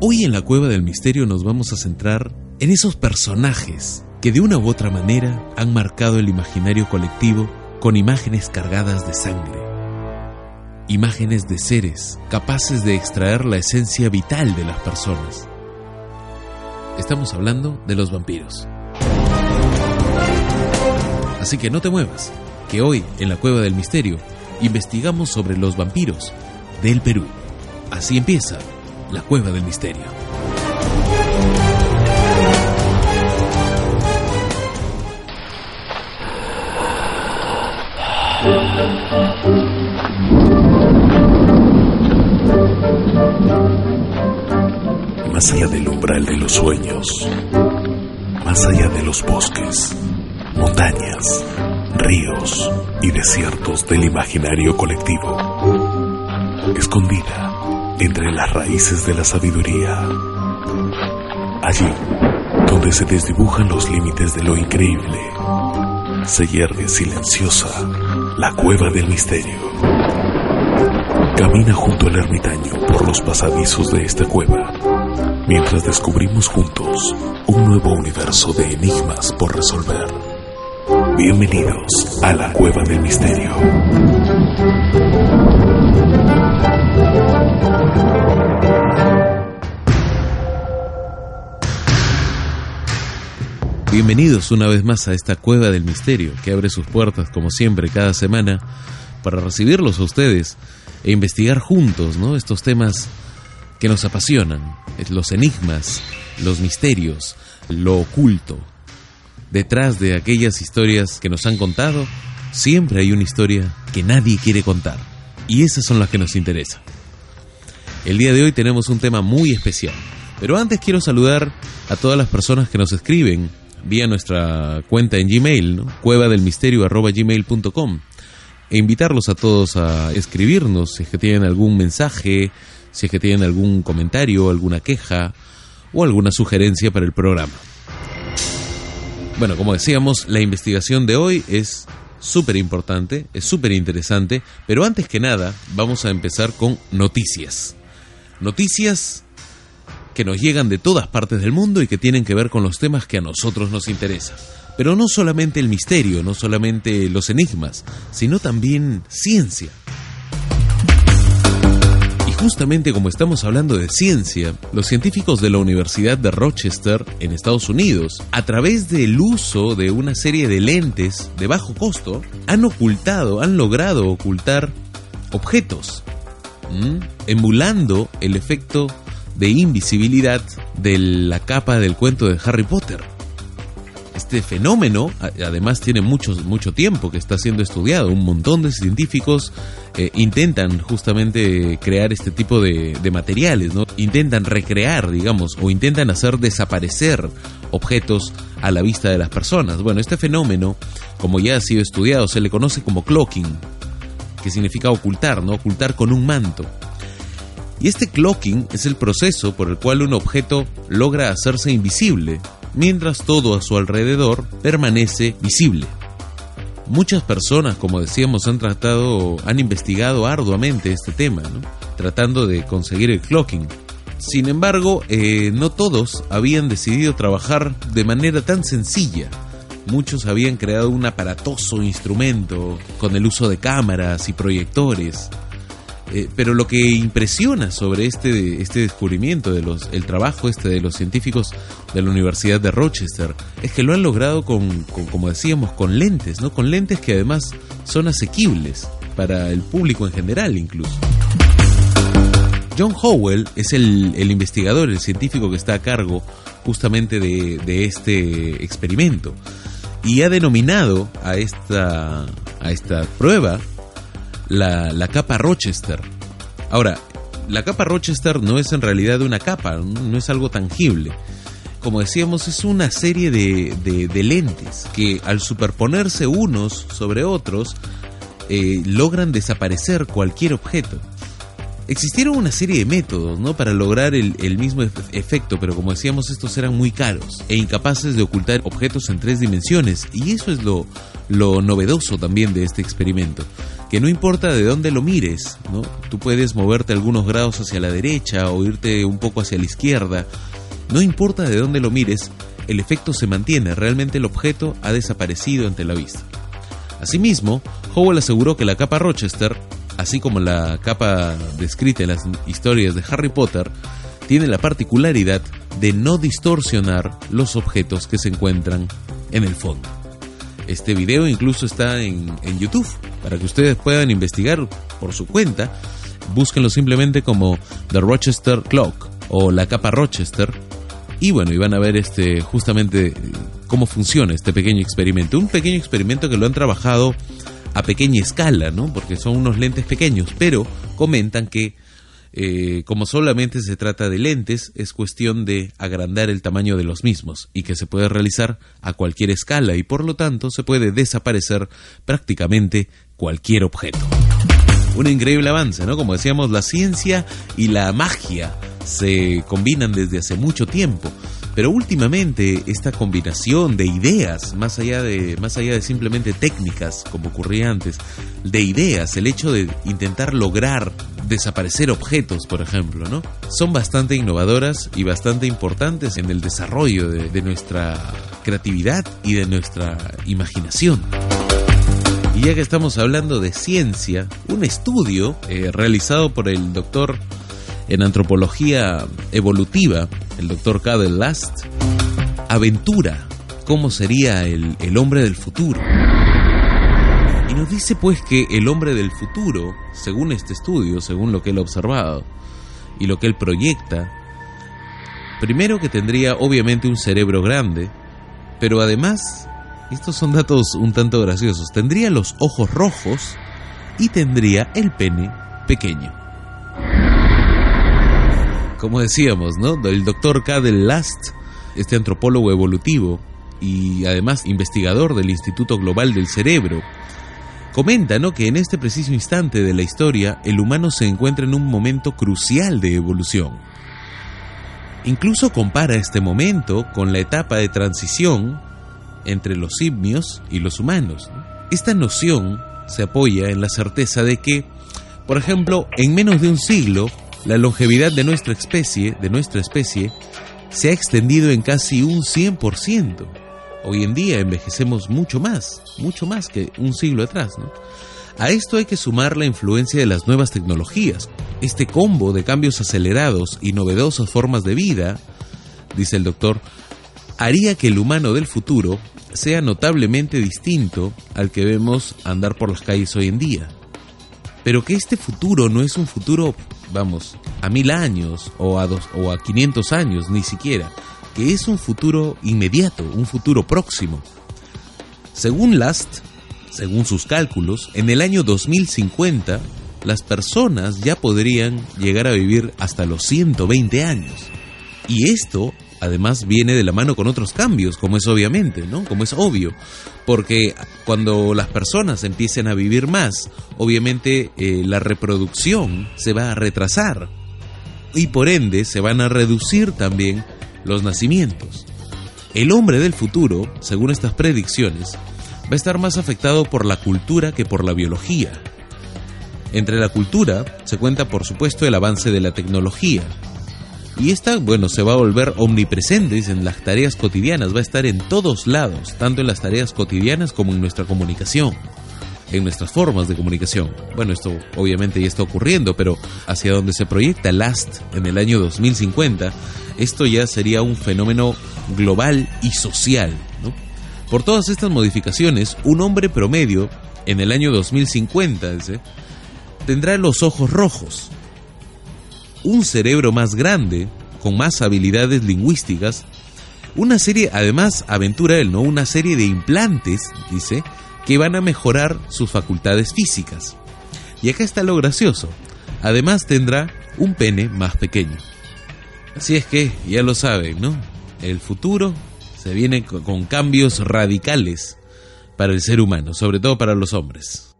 Hoy en la Cueva del Misterio nos vamos a centrar en esos personajes que de una u otra manera han marcado el imaginario colectivo con imágenes cargadas de sangre. Imágenes de seres capaces de extraer la esencia vital de las personas. Estamos hablando de los vampiros. Así que no te muevas, que hoy en la Cueva del Misterio investigamos sobre los vampiros del Perú. Así empieza la Cueva del Misterio. Más allá del umbral de los sueños, más allá de los bosques, montañas, ríos y desiertos del imaginario colectivo, escondida entre las raíces de la sabiduría. Allí, donde se desdibujan los límites de lo increíble, se hierve silenciosa la cueva del misterio. Camina junto al ermitaño por los pasadizos de esta cueva, mientras descubrimos juntos un nuevo universo de enigmas por resolver. Bienvenidos a la cueva del misterio. Bienvenidos una vez más a esta cueva del misterio que abre sus puertas como siempre cada semana para recibirlos a ustedes e investigar juntos ¿no? estos temas que nos apasionan, los enigmas, los misterios, lo oculto. Detrás de aquellas historias que nos han contado, siempre hay una historia que nadie quiere contar. Y esas son las que nos interesan. El día de hoy tenemos un tema muy especial. Pero antes quiero saludar a todas las personas que nos escriben vía nuestra cuenta en Gmail, ¿no? cuevadelmisterio.gmail.com e invitarlos a todos a escribirnos si es que tienen algún mensaje, si es que tienen algún comentario, alguna queja o alguna sugerencia para el programa. Bueno, como decíamos, la investigación de hoy es súper importante, es súper interesante, pero antes que nada vamos a empezar con noticias. Noticias que nos llegan de todas partes del mundo y que tienen que ver con los temas que a nosotros nos interesan. Pero no solamente el misterio, no solamente los enigmas, sino también ciencia. Y justamente como estamos hablando de ciencia, los científicos de la Universidad de Rochester, en Estados Unidos, a través del uso de una serie de lentes de bajo costo, han ocultado, han logrado ocultar objetos, emulando el efecto de invisibilidad de la capa del cuento de Harry Potter. Este fenómeno, además, tiene mucho, mucho tiempo que está siendo estudiado. Un montón de científicos eh, intentan justamente crear este tipo de, de, materiales, ¿no? Intentan recrear, digamos, o intentan hacer desaparecer objetos a la vista de las personas. Bueno, este fenómeno, como ya ha sido estudiado, se le conoce como cloaking, que significa ocultar, ¿no? Ocultar con un manto. Y este cloaking es el proceso por el cual un objeto logra hacerse invisible, mientras todo a su alrededor permanece visible. Muchas personas, como decíamos, han tratado, han investigado arduamente este tema, tratando de conseguir el cloaking. Sin embargo, eh, no todos habían decidido trabajar de manera tan sencilla. Muchos habían creado un aparatoso instrumento con el uso de cámaras y proyectores, eh, pero lo que impresiona sobre este, este descubrimiento, de los, el trabajo este de los científicos de la Universidad de Rochester, es que lo han logrado con, como decíamos, con lentes, ¿no? Con lentes que además son asequibles para el público en general incluso. John Howell es el, el investigador, el científico que está a cargo justamente de, de este experimento y ha denominado a esta, a esta prueba la, la capa Rochester. Ahora, la capa Rochester no es en realidad una capa, no es algo tangible. Como decíamos, es una serie de, de, lentes que al superponerse unos sobre otros eh, logran desaparecer cualquier objeto. Existieron una serie de métodos ¿no? para lograr el, el, mismo efecto, pero como decíamos, estos eran muy caros e incapaces de ocultar objetos en tres dimensiones, y eso es lo, lo novedoso también de este experimento que no importa de dónde lo mires, ¿no? Tú puedes moverte algunos grados hacia la derecha o irte un poco hacia la izquierda. No importa de dónde lo mires, el efecto se mantiene, realmente el objeto ha desaparecido ante la vista. Asimismo, Howell aseguró que la capa Rochester, así como la capa descrita en las historias de Harry Potter, tiene la particularidad de no distorsionar los objetos que se encuentran en el fondo. Este video incluso está en, YouTube para que ustedes puedan investigar por su cuenta. Búsquenlo simplemente como The Rochester Clock o la capa Rochester. Y bueno, y van a ver este justamente cómo funciona este pequeño experimento. Un pequeño experimento que lo han trabajado a pequeña escala, ¿no? Porque son unos lentes pequeños, pero comentan que eh, como solamente se trata de lentes, es cuestión de agrandar el tamaño de los mismos y que se puede realizar a cualquier escala y por lo tanto se puede desaparecer prácticamente cualquier objeto. Un increíble avance, ¿no? Como decíamos, la ciencia y la magia se combinan desde hace mucho tiempo. Pero últimamente esta combinación de ideas, más allá de, más allá de simplemente técnicas, como ocurría antes, de ideas, el hecho de intentar lograr desaparecer objetos, por ejemplo, ¿no? Son bastante innovadoras y bastante importantes en el desarrollo de, nuestra creatividad y de nuestra imaginación. Y ya que estamos hablando de ciencia, un estudio eh, realizado por el doctor en antropología evolutiva, el doctor Cadel Last, aventura cómo sería el, el hombre del futuro. Y nos dice pues que el hombre del futuro, según este estudio, según lo que él ha observado y lo que él proyecta, primero que tendría obviamente un cerebro grande, pero además, estos son datos un tanto graciosos, tendría los ojos rojos y tendría el pene pequeño como decíamos, ¿no? El doctor Cadel Last, este antropólogo evolutivo y además investigador del Instituto Global del Cerebro, comenta. Que en este preciso instante de la historia el humano se encuentra en un momento crucial de evolución. Incluso compara este momento con la etapa de transición entre los simios y los humanos. Esta noción se apoya en la certeza de que, por ejemplo, en menos de un siglo, la longevidad de nuestra especie, de nuestra especie, se ha extendido en casi un 100%. Hoy en día envejecemos mucho más, mucho más que un siglo atrás, A esto hay que sumar la influencia de las nuevas tecnologías. Este combo de cambios acelerados y novedosas formas de vida, dice el doctor, haría que el humano del futuro sea notablemente distinto al que vemos andar por las calles hoy en día. Pero que este futuro no es un futuro vamos, a mil años o a, dos, o a 500 años, ni siquiera, que es un futuro inmediato, un futuro próximo. Según Last, según sus cálculos, en el año 2050 las personas ya podrían llegar a vivir hasta los 120 años. Y esto además viene de la mano con otros cambios, como es obviamente, ¿no? Como es obvio, porque cuando las personas empiecen a vivir más, obviamente eh, la reproducción se va a retrasar y por ende se van a reducir también los nacimientos. El hombre del futuro, según estas predicciones, va a estar más afectado por la cultura que por la biología. Entre la cultura se cuenta por supuesto el avance de la tecnología, y esta, bueno, se va a volver omnipresente en las tareas cotidianas, va a estar en todos lados, tanto en las tareas cotidianas como en nuestra comunicación, en nuestras formas de comunicación. Bueno, esto obviamente ya está ocurriendo, pero hacia donde se proyecta Last en el año 2050, esto ya sería un fenómeno global y social. Por todas estas modificaciones, un hombre promedio en el año 2050 tendrá los ojos rojos, un cerebro más grande, con más habilidades lingüísticas, una serie, además, aventura él, ¿no? Una serie de implantes, dice, que van a mejorar sus facultades físicas. Y acá está lo gracioso. Además tendrá un pene más pequeño. Así es que, ya lo saben, ¿no? El futuro se viene con cambios radicales para el ser humano, sobre todo para los hombres.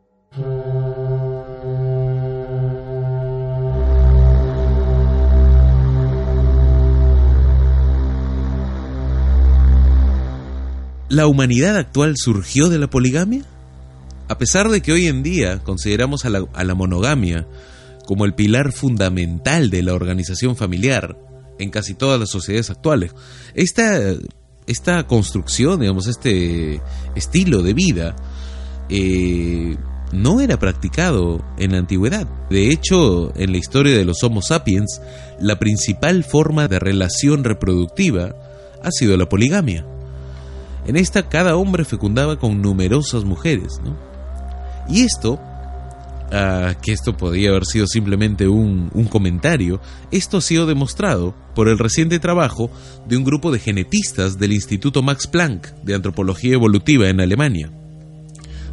¿La humanidad actual surgió de la poligamia? A pesar de que hoy en día consideramos a la, monogamia como el pilar fundamental de la organización familiar en casi todas las sociedades actuales, esta, esta construcción, digamos, este estilo de vida, eh, no era practicado en la antigüedad. De hecho, en la historia de los Homo sapiens, la principal forma de relación reproductiva ha sido la poligamia. En esta cada hombre fecundaba con numerosas mujeres, ¿no? Y esto, ah, que esto podía haber sido simplemente un, un comentario, esto ha sido demostrado por el reciente trabajo de un grupo de genetistas del Instituto Max Planck de Antropología Evolutiva en Alemania.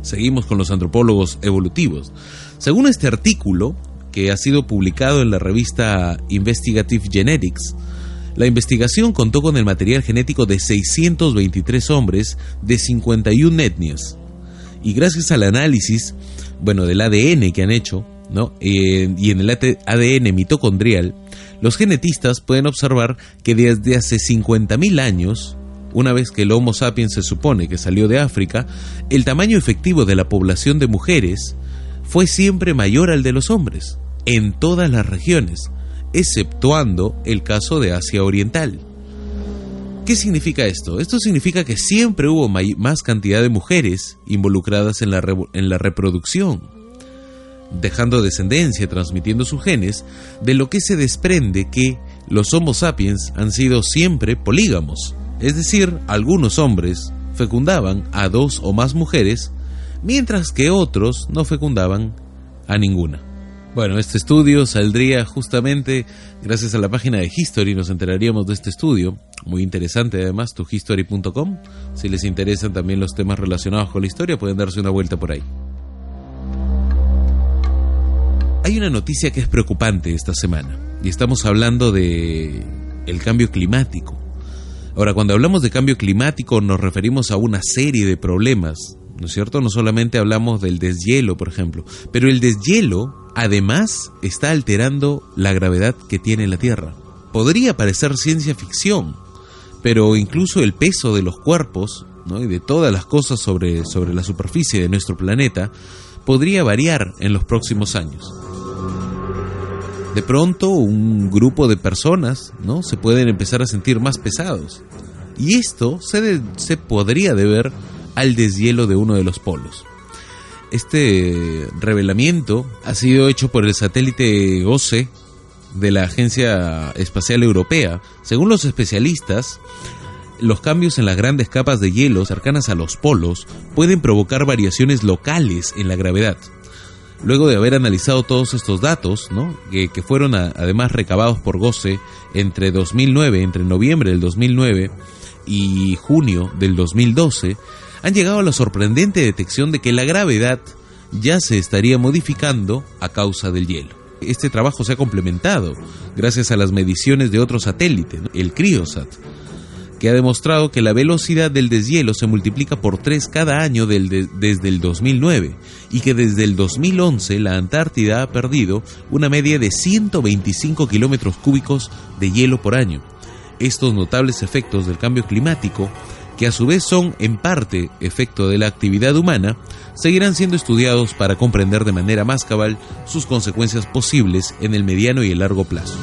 Seguimos con los antropólogos evolutivos. Según este artículo, que ha sido publicado en la revista Investigative Genetics, la investigación contó con el material genético de 623 hombres de 51 etnias. Y gracias al análisis, bueno, del ADN que han hecho, ¿no? Eh, y en el ADN mitocondrial, los genetistas pueden observar que desde hace 50.000 años, una vez que el Homo sapiens se supone que salió de África, el tamaño efectivo de la población de mujeres fue siempre mayor al de los hombres, en todas las regiones, exceptuando el caso de Asia Oriental. ¿Qué significa esto? Esto significa que siempre hubo más cantidad de mujeres involucradas en la, reproducción, dejando descendencia, transmitiendo sus genes, de lo que se desprende que los Homo sapiens han sido siempre polígamos, es decir, algunos hombres fecundaban a dos o más mujeres, mientras que otros no fecundaban a ninguna. Bueno, este estudio saldría justamente gracias a la página de History, nos enteraríamos de este estudio, muy interesante además, tuhistory.com. Si les interesan también los temas relacionados con la historia, pueden darse una vuelta por ahí. Hay una noticia que es preocupante esta semana, y estamos hablando de el cambio climático. Ahora, cuando hablamos de cambio climático nos referimos a una serie de problemas, ¿no es cierto? No solamente hablamos del deshielo, por ejemplo, pero el deshielo además está alterando la gravedad que tiene la Tierra. Podría parecer ciencia ficción, pero incluso el peso de los cuerpos y de todas las cosas sobre, sobre la superficie de nuestro planeta podría variar en los próximos años. De pronto un grupo de personas ¿no? se pueden empezar a sentir más pesados. Y esto se, se podría deber al deshielo de uno de los polos. Este revelamiento ha sido hecho por el satélite GOSE de la Agencia Espacial Europea. Según los especialistas, los cambios en las grandes capas de hielo cercanas a los polos pueden provocar variaciones locales en la gravedad. Luego de haber analizado todos estos datos, que, que, fueron además recabados por GOSE entre 2009, entre noviembre del 2009 y junio del 2012, han llegado a la sorprendente detección de que la gravedad ya se estaría modificando a causa del hielo. Este trabajo se ha complementado gracias a las mediciones de otro satélite, el CRIOSAT, que ha demostrado que la velocidad del deshielo se multiplica por tres cada año desde el 2009 y que desde el 2011 la Antártida ha perdido una media de 125 kilómetros cúbicos de hielo por año. Estos notables efectos del cambio climático que a su vez son en parte efecto de la actividad humana, seguirán siendo estudiados para comprender de manera más cabal sus consecuencias posibles en el mediano y el largo plazo.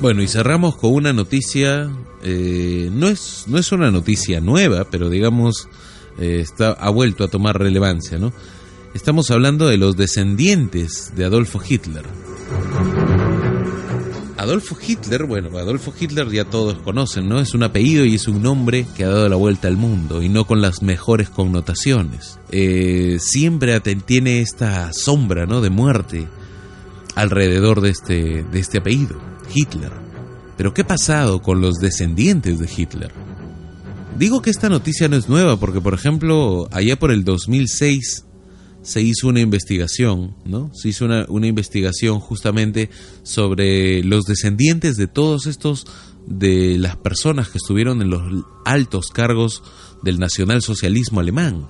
Bueno, y cerramos con una noticia, eh, no, es, no es una noticia nueva, pero digamos, eh, está, ha vuelto a tomar relevancia, ¿no? Estamos hablando de los descendientes de Adolfo Hitler. Adolfo Hitler, bueno, Adolfo Hitler ya todos conocen, ¿no? Es un apellido y es un nombre que ha dado la vuelta al mundo y no con las mejores connotaciones. Eh, siempre tiene esta sombra, ¿no? De muerte alrededor de este, de este apellido, Hitler. Pero ¿qué ha pasado con los descendientes de Hitler? Digo que esta noticia no es nueva porque, por ejemplo, allá por el 2006 se hizo una investigación, ¿no? Se hizo una, una investigación justamente sobre los descendientes de todos estos, de las personas que estuvieron en los altos cargos del nacionalsocialismo alemán,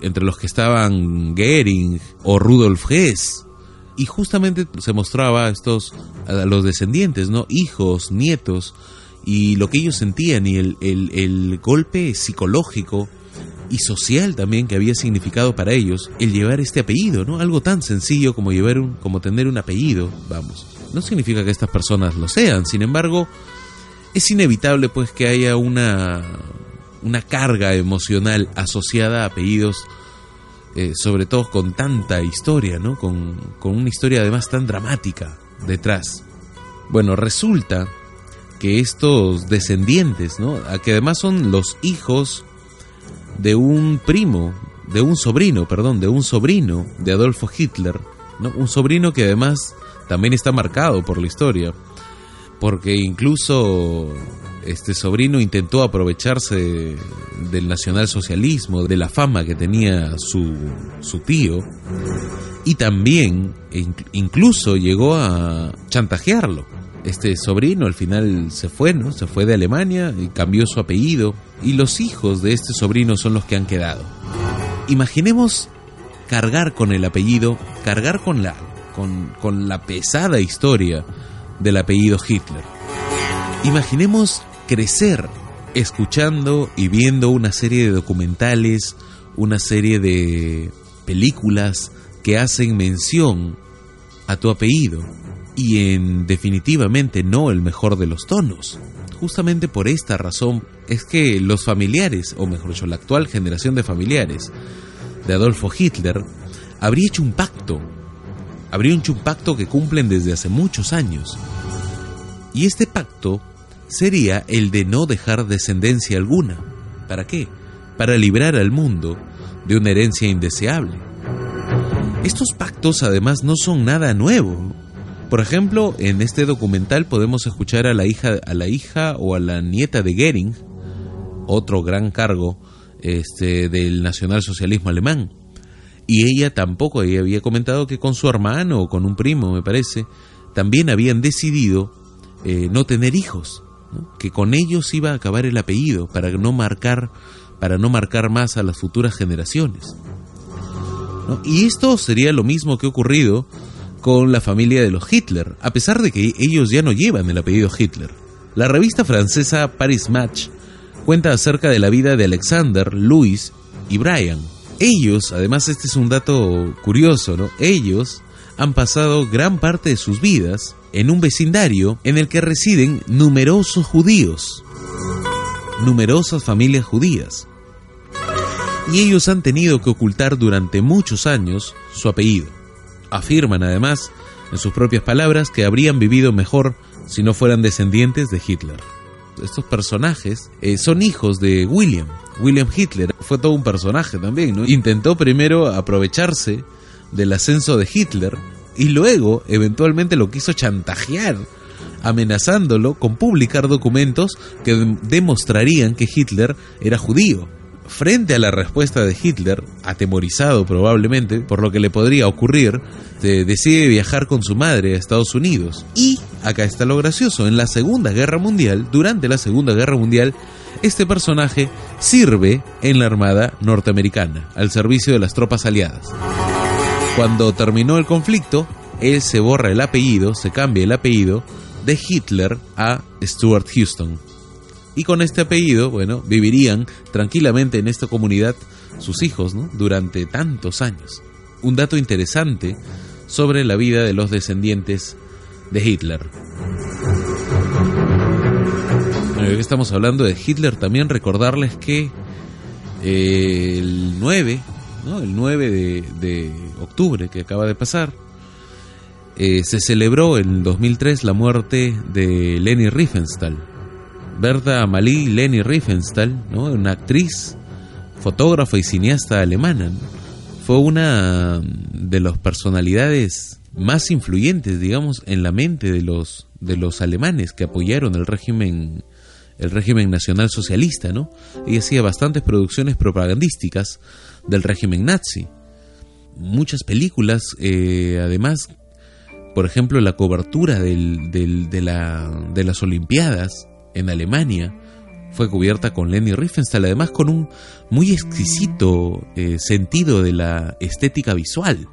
entre los que estaban Goering o Rudolf Hess, y justamente se mostraba a estos, a los descendientes, ¿no? Hijos, nietos, y lo que ellos sentían y el, el, el golpe psicológico y social también que había significado para ellos el llevar este apellido, ¿no? Algo tan sencillo como llevar un, como tener un apellido, vamos. No significa que estas personas lo sean, sin embargo, es inevitable pues que haya una una carga emocional asociada a apellidos eh, sobre todo con tanta historia, ¿no? Con, con una historia además tan dramática detrás. Bueno, resulta que estos descendientes, ¿no? que además son los hijos de un primo, de un sobrino, perdón, de un sobrino de Adolfo Hitler. Un sobrino que además también está marcado por la historia, porque incluso este sobrino intentó aprovecharse del nacionalsocialismo, de la fama que tenía su, su tío, y también e incluso llegó a chantajearlo. Este sobrino al final se fue, ¿no? Se fue de Alemania y cambió su apellido, y los hijos de este sobrino son los que han quedado. Imaginemos cargar con el apellido, cargar con la, con, con la pesada historia del apellido Hitler. Imaginemos crecer escuchando y viendo una serie de documentales, una serie de películas que hacen mención a tu apellido y en definitivamente no el mejor de los tonos. Justamente por esta razón es que los familiares, o mejor dicho, la actual generación de familiares de Adolfo Hitler, habría hecho un pacto, habría hecho un pacto que cumplen desde hace muchos años. Y este pacto sería el de no dejar descendencia alguna. ¿Para qué? Para librar al mundo de una herencia indeseable. Estos pactos además no son nada nuevo. Por ejemplo, en este documental podemos escuchar a la hija, a la hija o a la nieta de Goering, otro gran cargo este, del nacionalsocialismo alemán. Y ella tampoco, ella había comentado que con su hermano o con un primo, me parece, también habían decidido eh, no tener hijos que con ellos iba a acabar el apellido para no marcar, para no marcar más a las futuras generaciones. Y esto sería lo mismo que ocurrido con la familia de los Hitler, a pesar de que ellos ya no llevan el apellido Hitler. La revista francesa Paris Match cuenta acerca de la vida de Alexander, Louis y Brian. Ellos, además este es un dato curioso, ¿no? Ellos han pasado gran parte de sus vidas en un vecindario en el que residen numerosos judíos, numerosas familias judías. Y ellos han tenido que ocultar durante muchos años su apellido. Afirman además, en sus propias palabras, que habrían vivido mejor si no fueran descendientes de Hitler. Estos personajes eh, son hijos de William. William Hitler fue todo un personaje también, ¿no? Intentó primero aprovecharse del ascenso de Hitler y luego eventualmente lo quiso chantajear, amenazándolo con publicar documentos que demostrarían que Hitler era judío. Frente a la respuesta de Hitler, atemorizado probablemente por lo que le podría ocurrir, decide viajar con su madre a Estados Unidos. Y, acá está lo gracioso, en la Segunda Guerra Mundial, durante la Segunda Guerra Mundial, este personaje sirve en la Armada norteamericana, al servicio de las tropas aliadas. Cuando terminó el conflicto, él se borra el apellido, se cambia el apellido de Hitler a Stuart Houston. Y con este apellido, bueno, vivirían tranquilamente en esta comunidad sus hijos, ¿no? Durante tantos años. Un dato interesante sobre la vida de los descendientes de Hitler. Bueno, estamos hablando de Hitler, también recordarles que eh, el 9 el 9 de, octubre que acaba de pasar, eh, se celebró en 2003 la muerte de Leni Riefenstahl. Berta Amalie Leni Riefenstahl, ¿no? una actriz, fotógrafa y cineasta alemana, fue una de las personalidades más influyentes, digamos, en la mente de los, de los alemanes que apoyaron el régimen el régimen nacional socialista, ¿no? Ella hacía bastantes producciones propagandísticas del régimen nazi. muchas películas, eh, además, por ejemplo, la cobertura del, de, la, de las Olimpiadas en Alemania fue cubierta con Lenny Riefenstahl, además con un muy exquisito eh, sentido de la estética visual.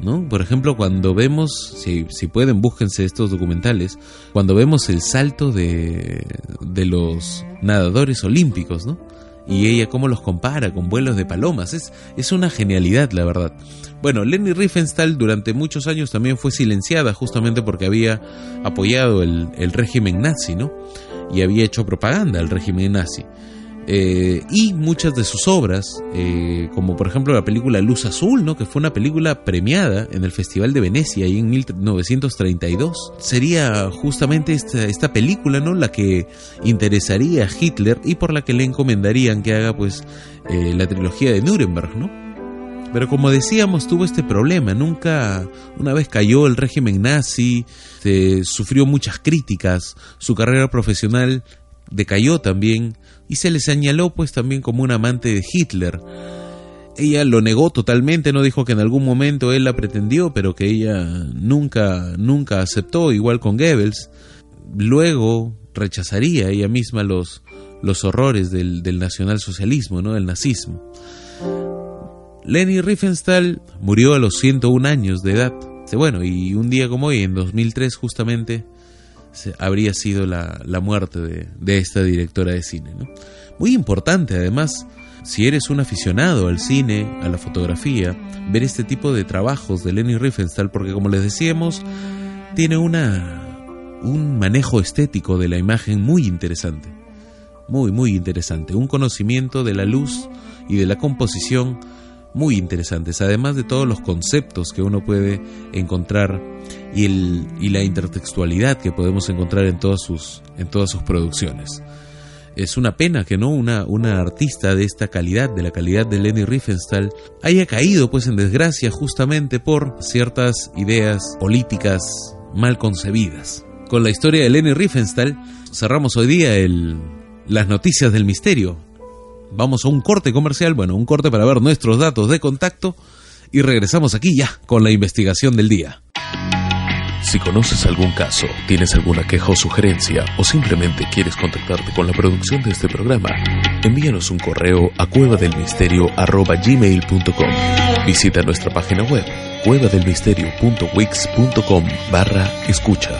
¿No? Por ejemplo, cuando vemos, si, si, pueden, búsquense estos documentales, cuando vemos el salto de, de los nadadores olímpicos, ¿no? Y ella cómo los compara con vuelos de palomas. Es, es una genialidad, la verdad. Bueno, Leni Riefenstahl durante muchos años también fue silenciada justamente porque había apoyado el, el régimen nazi, ¿no? Y había hecho propaganda al régimen nazi. Eh, y muchas de sus obras, eh, como por ejemplo la película Luz Azul, ¿no? que fue una película premiada en el Festival de Venecia ahí en 1932, sería justamente esta, esta película ¿no? la que interesaría a Hitler y por la que le encomendarían que haga pues eh, la trilogía de Nuremberg, ¿no? Pero como decíamos, tuvo este problema. Nunca, una vez cayó el régimen nazi, se sufrió muchas críticas, su carrera profesional decayó también y se le señaló pues también como un amante de Hitler. Ella lo negó totalmente, no dijo que en algún momento él la pretendió, pero que ella nunca, nunca aceptó, igual con Goebbels. Luego rechazaría ella misma los, los horrores del, del nacionalsocialismo, ¿no? del nazismo. Leni Riefenstahl murió a los 101 años de edad. Bueno, y un día como hoy, en 2003 justamente, habría sido la, muerte de, esta directora de cine. Muy importante además, si eres un aficionado al cine, a la fotografía, ver este tipo de trabajos de Leni Riefenstahl, porque como les decíamos, tiene una, un manejo estético de la imagen muy interesante. Muy, muy interesante. Un conocimiento de la luz y de la composición muy interesantes, además de todos los conceptos que uno puede encontrar y, el, y la intertextualidad que podemos encontrar en todas sus, en todas sus producciones. Es una pena que no una, una artista de esta calidad, de la calidad de Leni Riefenstahl, haya caído pues en desgracia justamente por ciertas ideas políticas mal concebidas. Con la historia de Leni Riefenstahl cerramos hoy día el, las noticias del misterio, Vamos a un corte comercial, bueno, un corte para ver nuestros datos de contacto y regresamos aquí ya con la investigación del día. Si conoces algún caso, tienes alguna queja o sugerencia o simplemente quieres contactarte con la producción de este programa, envíanos un correo a cuevadelmisterio.gmail.com Visita nuestra página web cuevadelmisterio.wix.com barra escucha.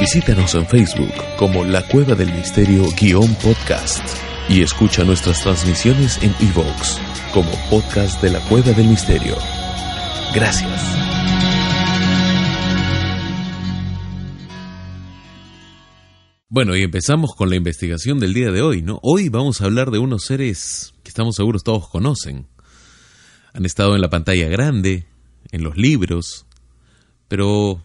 Visítanos en Facebook como La Cueva del Misterio-podcast y escucha nuestras transmisiones en iVoox como podcast de la Cueva del Misterio. Gracias. Bueno, y empezamos con la investigación del día de hoy, ¿no? Hoy vamos a hablar de unos seres que estamos seguros todos conocen. Han estado en la pantalla grande, en los libros, pero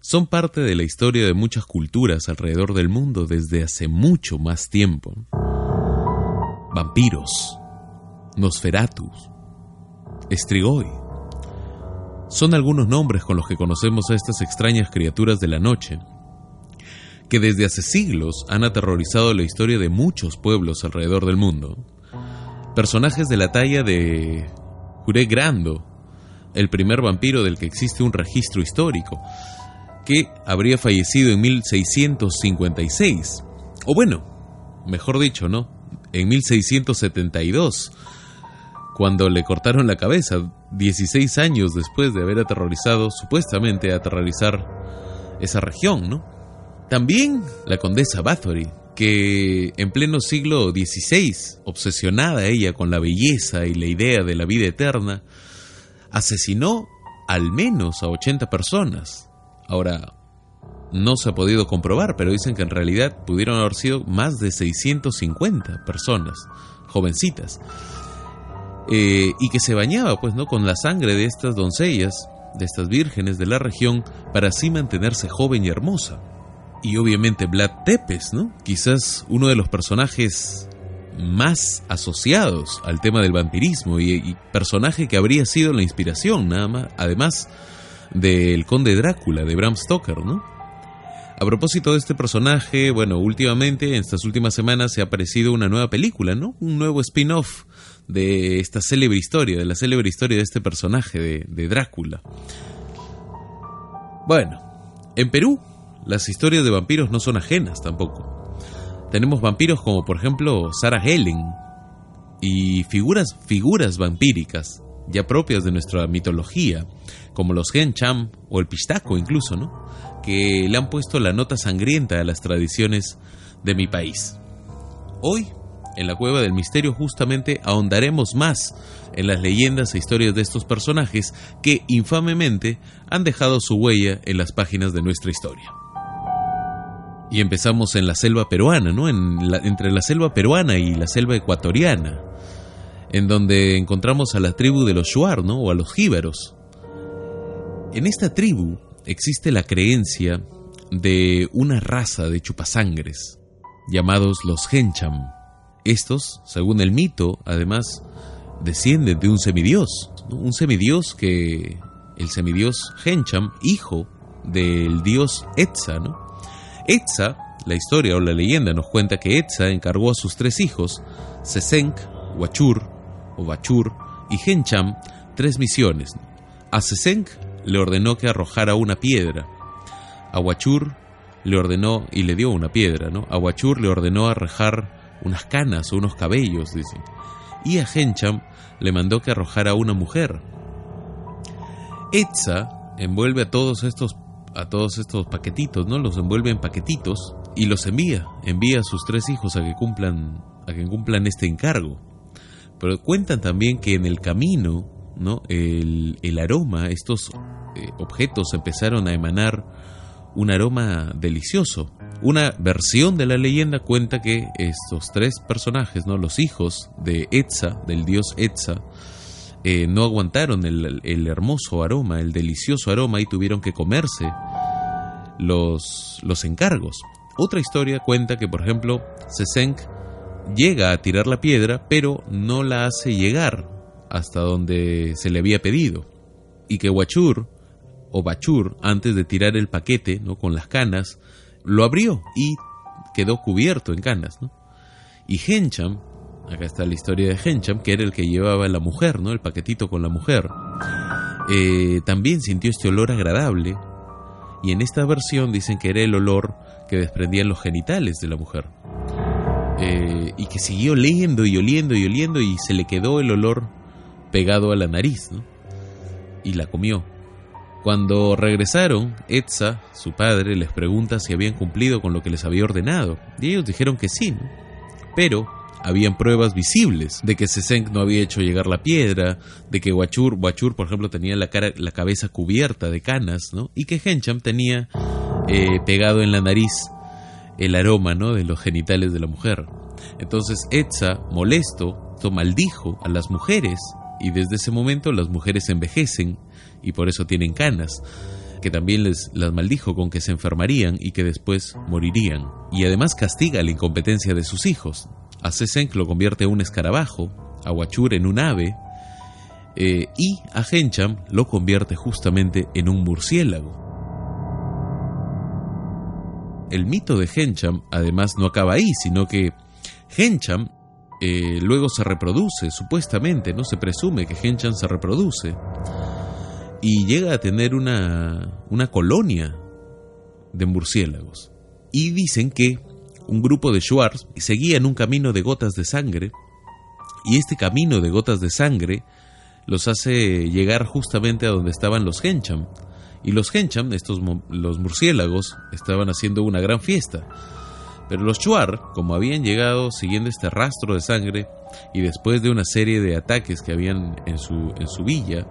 son parte de la historia de muchas culturas alrededor del mundo desde hace mucho más tiempo vampiros, Nosferatus, Strigoi. Son algunos nombres con los que conocemos a estas extrañas criaturas de la noche, que desde hace siglos han aterrorizado la historia de muchos pueblos alrededor del mundo. Personajes de la talla de Juré Grando, el primer vampiro del que existe un registro histórico, que habría fallecido en 1656. O bueno, mejor dicho, ¿no? En 1672, cuando le cortaron la cabeza, 16 años después de haber aterrorizado, supuestamente aterrorizar esa región, ¿no? También la condesa Bathory, que en pleno siglo XVI, obsesionada ella con la belleza y la idea de la vida eterna, asesinó al menos a 80 personas. Ahora, no se ha podido comprobar, pero dicen que en realidad pudieron haber sido más de 650 personas, jovencitas, eh, y que se bañaba, pues, ¿no? Con la sangre de estas doncellas, de estas vírgenes de la región, para así mantenerse joven y hermosa. Y obviamente Vlad Tepes, ¿no? Quizás uno de los personajes más asociados al tema del vampirismo y, y personaje que habría sido la inspiración, nada más, además del conde Drácula de Bram Stoker, ¿no? A propósito de este personaje, bueno, últimamente, en estas últimas semanas, se ha aparecido una nueva película, ¿no? Un nuevo spin-off de esta célebre historia, de la célebre historia de este personaje, de, Drácula. Bueno, en Perú las historias de vampiros no son ajenas tampoco. Tenemos vampiros como por ejemplo Sarah Helen y figuras, figuras vampíricas ya propias de nuestra mitología, como los Gencham o el Pistaco incluso, ¿no? Que le han puesto la nota sangrienta a las tradiciones de mi país. Hoy, en la Cueva del Misterio, justamente ahondaremos más en las leyendas e historias de estos personajes que infamemente han dejado su huella en las páginas de nuestra historia. Y empezamos en la selva peruana, ¿no? entre la selva peruana y la selva ecuatoriana, en donde encontramos a la tribu de los Shuar, ¿no? O a los jíbaros. En esta tribu existe la creencia de una raza de chupasangres, llamados los Hencham. Estos, según el mito, además, descienden de un semidios, un semidios que el semidios Hencham, hijo del dios Etza, ¿no? Etza, la historia o la leyenda nos cuenta que Etza encargó a sus tres hijos, Sesenk, Huachur o Bachur y Hencham, tres misiones. A Sesenk le ordenó que arrojara una piedra. A Huachur le ordenó y le dio una piedra, ¿no? A Huachur le ordenó arrojar unas canas o unos cabellos, dice. Y a Hencham le mandó que arrojara una mujer. Etza envuelve a todos estos a todos estos paquetitos, ¿no? Los envuelve en paquetitos y los envía, envía a sus tres hijos a que cumplan a que cumplan este encargo. Pero cuentan también que en el camino, ¿no? El, aroma, estos eh, objetos empezaron a emanar un aroma delicioso. Una versión de la leyenda cuenta que estos tres personajes, ¿no? los hijos de Etza, del dios Etza, eh, no aguantaron el, el, hermoso aroma, el delicioso aroma y tuvieron que comerse los, los encargos. Otra historia cuenta que, por ejemplo, Sesenk llega a tirar la piedra, pero no la hace llegar hasta donde se le había pedido. Y que Huachur, o Bachur, antes de tirar el paquete ¿no? con las canas, lo abrió y quedó cubierto en canas. Y Hencham, acá está la historia de Hencham, que era el que llevaba la mujer, ¿no? el paquetito con la mujer, eh, también sintió este olor agradable. Y en esta versión dicen que era el olor que desprendían los genitales de la mujer. Eh, y que siguió oliendo y oliendo y oliendo y se le quedó el olor pegado a la nariz, ¿no? Y la comió. Cuando regresaron, Etza, su padre, les pregunta si habían cumplido con lo que les había ordenado, y ellos dijeron que sí, pero habían pruebas visibles de que Sesenk no había hecho llegar la piedra, de que Wachur, Wachur por ejemplo, tenía la, cara, la cabeza cubierta de canas, ¿no? y que Hencham tenía eh, pegado en la nariz el aroma ¿no? de los genitales de la mujer. Entonces Etza, molesto, maldijo a las mujeres, y desde ese momento las mujeres envejecen, y por eso tienen canas, que también les las maldijo con que se enfermarían y que después morirían. Y además castiga la incompetencia de sus hijos. A Sesenk lo convierte en un escarabajo, a Wachur en un ave, eh, y a Hencham lo convierte justamente en un murciélago. El mito de Hencham además no acaba ahí, sino que Hencham eh, luego se reproduce, supuestamente, ¿no? Se presume que Hencham se reproduce y llega a tener una, una colonia de murciélagos. Y dicen que un grupo de Schwartz seguían un camino de gotas de sangre y este camino de gotas de sangre los hace llegar justamente a donde estaban los Hencham. Y los Hencham, estos los murciélagos, estaban haciendo una gran fiesta. Pero los Chuar, como habían llegado siguiendo este rastro de sangre y después de una serie de ataques que habían en su, en su villa,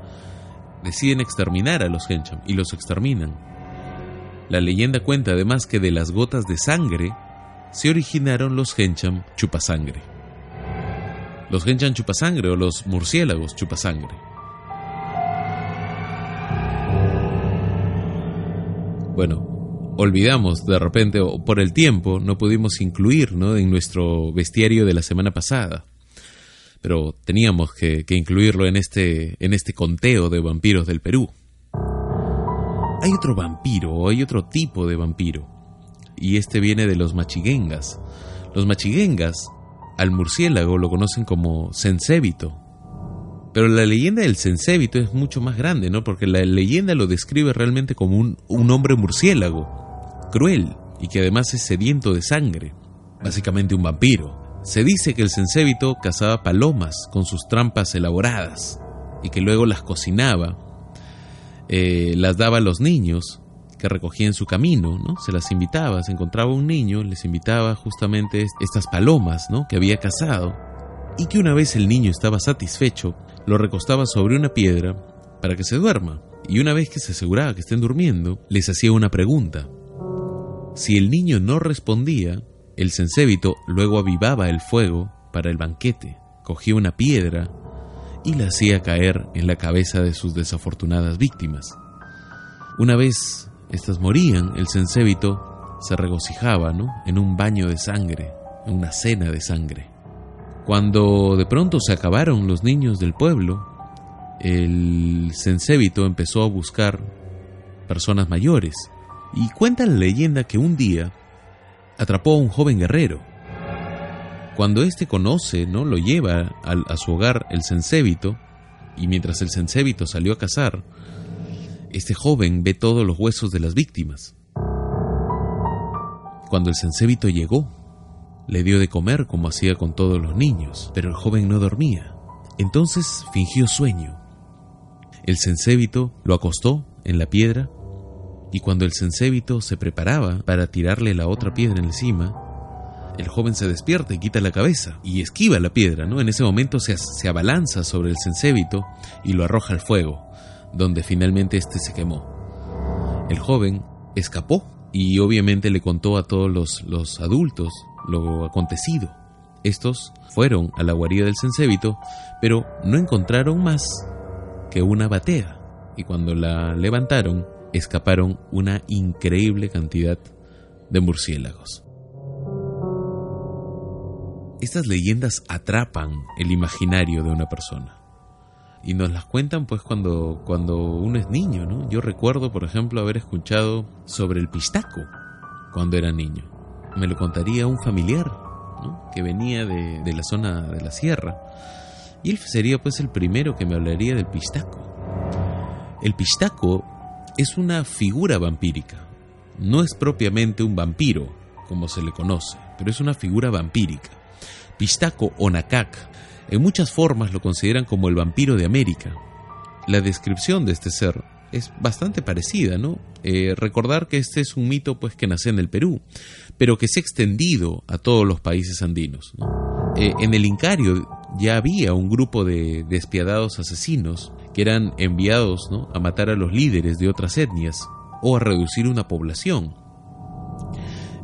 deciden exterminar a los Hencham y los exterminan. La leyenda cuenta además que de las gotas de sangre se originaron los Hencham chupasangre. Los Hencham chupasangre o los murciélagos chupasangre. Bueno, olvidamos de repente o por el tiempo no pudimos incluir ¿no? en nuestro bestiario de la semana pasada pero teníamos que, incluirlo en este, en este conteo de vampiros del Perú. Hay otro vampiro, o hay otro tipo de vampiro, y este viene de los machiguengas. Los machiguengas al murciélago lo conocen como Sensébito. Pero la leyenda del Sensébito es mucho más grande, ¿no? Porque la leyenda lo describe realmente como un, un hombre murciélago, cruel y que además es sediento de sangre, básicamente un vampiro. Se dice que el Sensébito cazaba palomas con sus trampas elaboradas y que luego las cocinaba, eh, las daba a los niños que recogía en su camino, ¿no? Se las invitaba, se encontraba un niño, les invitaba justamente estas palomas, ¿no? Que había cazado y que una vez el niño estaba satisfecho, lo recostaba sobre una piedra para que se duerma. Y una vez que se aseguraba que estén durmiendo, les hacía una pregunta. Si el niño no respondía, el sensébito luego avivaba el fuego para el banquete, cogía una piedra y la hacía caer en la cabeza de sus desafortunadas víctimas. Una vez estas morían, el sensébito se regocijaba, ¿no? En un baño de sangre, en una cena de sangre. Cuando de pronto se acabaron los niños del pueblo, el sensébito empezó a buscar personas mayores y cuenta la leyenda que un día atrapó a un joven guerrero. Cuando éste conoce, ¿no? Lo lleva a, su hogar el sensébito y mientras el sensébito salió a cazar, este joven ve todos los huesos de las víctimas. Cuando el sensébito llegó, le dio de comer como hacía con todos los niños, pero el joven no dormía. Entonces fingió sueño. El sensébito lo acostó en la piedra y cuando el sensébito se preparaba para tirarle la otra piedra encima, el joven se despierta y quita la cabeza y esquiva la piedra, ¿no? En ese momento se, se abalanza sobre el sensébito y lo arroja al fuego donde finalmente éste se quemó. El joven escapó y obviamente le contó a todos los, los adultos lo acontecido. Estos fueron a la guarida del Sensébito, pero no encontraron más que una batea, y cuando la levantaron, escaparon una increíble cantidad de murciélagos. Estas leyendas atrapan el imaginario de una persona y nos las cuentan pues cuando, cuando uno es niño, ¿no? Yo recuerdo, por ejemplo, haber escuchado sobre el pistaco cuando era niño. Me lo contaría un familiar. Que venía de, de la zona de la sierra. Y él sería pues el primero que me hablaría del pistaco. El pistaco es una figura vampírica. No es propiamente un vampiro, como se le conoce, pero es una figura vampírica. Pistaco o Nakak en muchas formas lo consideran como el vampiro de América. La descripción de este ser es bastante parecida, ¿no? Eh, recordar que este es un mito pues que nace en el Perú, pero que se ha extendido a todos los países andinos. Eh, en el Incario ya había un grupo de despiadados asesinos que eran enviados a matar a los líderes de otras etnias o a reducir una población.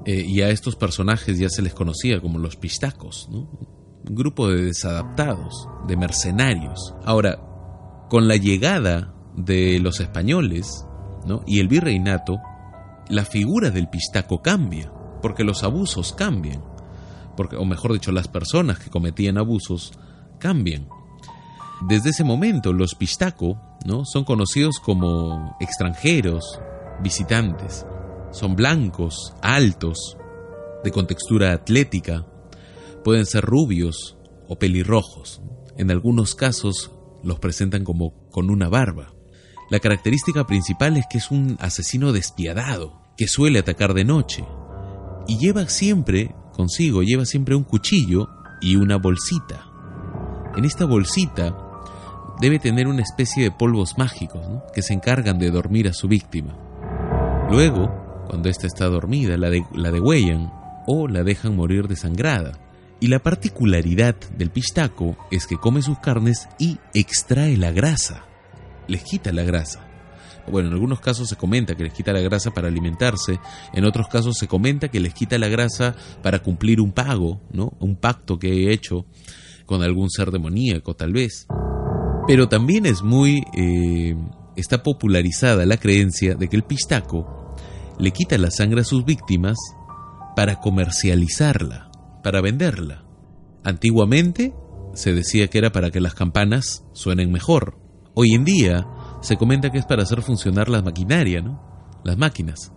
Eh, y a estos personajes ya se les conocía como los pistacos, ¿no? grupo de desadaptados, de mercenarios. Ahora, con la llegada de los españoles ¿no? y el virreinato, la figura del pistaco cambia, porque los abusos cambian, porque, o mejor dicho, las personas que cometían abusos cambian. Desde ese momento, los pistaco ¿no? son conocidos como extranjeros, visitantes. Son blancos, altos, de contextura atlética, Pueden ser rubios o pelirrojos. En algunos casos los presentan como con una barba. La característica principal es que es un asesino despiadado, que suele atacar de noche. Y lleva siempre consigo, lleva siempre un cuchillo y una bolsita. En esta bolsita debe tener una especie de polvos mágicos que se encargan de dormir a su víctima. Luego, cuando ésta está dormida, la, de, la degüellan o la dejan morir desangrada. Y la particularidad del pistaco es que come sus carnes y extrae la grasa. Les quita la grasa. Bueno, en algunos casos se comenta que les quita la grasa para alimentarse, en otros casos se comenta que les quita la grasa para cumplir un pago, ¿no? Un pacto que he hecho con algún ser demoníaco, tal vez. Pero también es muy... Eh, está popularizada la creencia de que el pistaco le quita la sangre a sus víctimas para comercializarla para venderla. Antiguamente se decía que era para que las campanas suenen mejor. Hoy en día se comenta que es para hacer funcionar la maquinaria, ¿no? Las máquinas.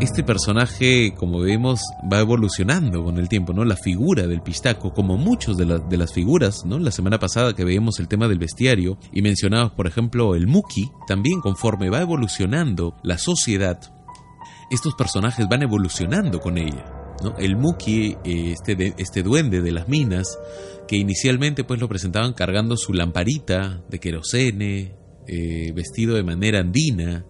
este personaje, como vemos, va evolucionando con el tiempo, ¿no? La figura del pistaco, como muchos de, las figuras, ¿no? La semana pasada que veíamos el tema del bestiario y mencionabas, por ejemplo, el Muki, también conforme va evolucionando la sociedad, estos personajes van evolucionando con ella. El Muki, eh, este, este duende de las minas, que inicialmente pues lo presentaban cargando su lamparita de querosene, eh, vestido de manera andina,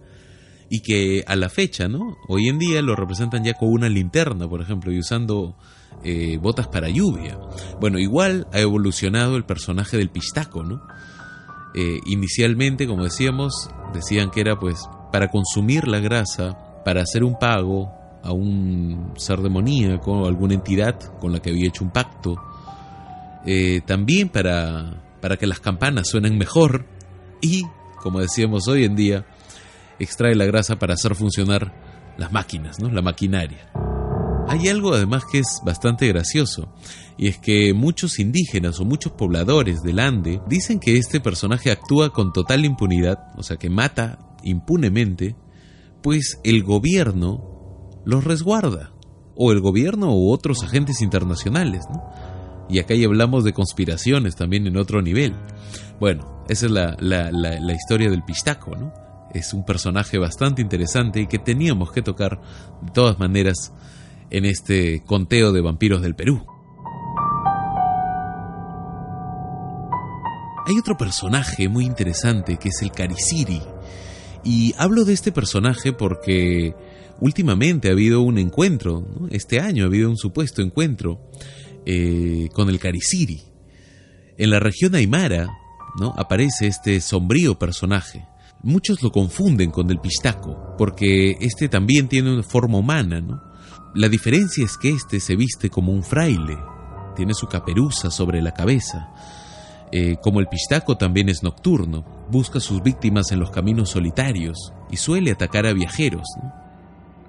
y que a la fecha. Hoy en día lo representan ya con una linterna, por ejemplo, y usando eh, botas para lluvia. Bueno, igual ha evolucionado el personaje del pistaco, ¿no? inicialmente, como decíamos, decían que era pues para consumir la grasa para hacer un pago a un ser demoníaco o alguna entidad con la que había hecho un pacto. Eh, también para, para que las campanas suenen mejor y, como decíamos hoy en día, extrae la grasa para hacer funcionar las máquinas, ¿no? la maquinaria. Hay algo además que es bastante gracioso, y es que muchos indígenas o muchos pobladores del Ande dicen que este personaje actúa con total impunidad, o sea que mata impunemente, pues el gobierno los resguarda, o el gobierno u otros agentes internacionales, Y acá ya hablamos de conspiraciones también en otro nivel. Bueno, esa es la, la, historia del pistaco, ¿no? Es un personaje bastante interesante y que teníamos que tocar de todas maneras en este conteo de vampiros del Perú. Hay otro personaje muy interesante que es el Cariciri, y hablo de este personaje porque últimamente ha habido un encuentro, este año ha habido un supuesto encuentro eh, con el Cariciri. En la región Aymara ¿no? aparece este sombrío personaje. Muchos lo confunden con el pistaco, porque este también tiene una forma humana. ¿no? La diferencia es que este se viste como un fraile, tiene su caperuza sobre la cabeza, eh, como el pistaco también es nocturno, busca sus víctimas en los caminos solitarios y suele atacar a viajeros.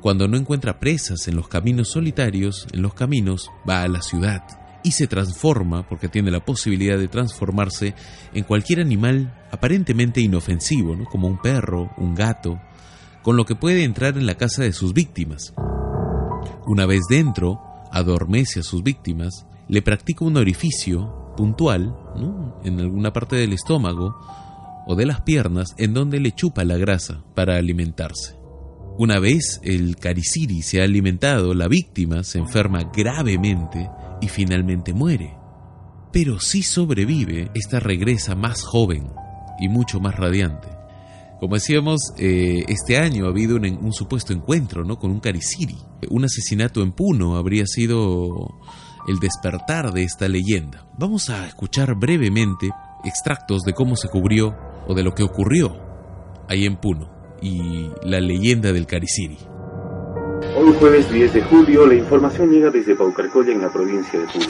Cuando no encuentra presas en los caminos solitarios, en los caminos va a la ciudad y se transforma, porque tiene la posibilidad de transformarse en cualquier animal aparentemente inofensivo, como un perro, un gato, con lo que puede entrar en la casa de sus víctimas. Una vez dentro, adormece a sus víctimas, le practica un orificio puntual, en alguna parte del estómago o de las piernas, en donde le chupa la grasa para alimentarse. Una vez el cariciri se ha alimentado, la víctima se enferma gravemente y finalmente muere. Pero si sobrevive, esta regresa más joven y mucho más radiante. Como decíamos, eh, este año ha habido un, supuesto encuentro ¿no? con un cariciri. Un asesinato en Puno habría sido el despertar de esta leyenda. Vamos a escuchar brevemente extractos de cómo se cubrió o de lo que ocurrió ahí en Puno y la leyenda del Cariciri. Hoy jueves 10 de julio la información llega desde Paucarcolla en la provincia de Puno.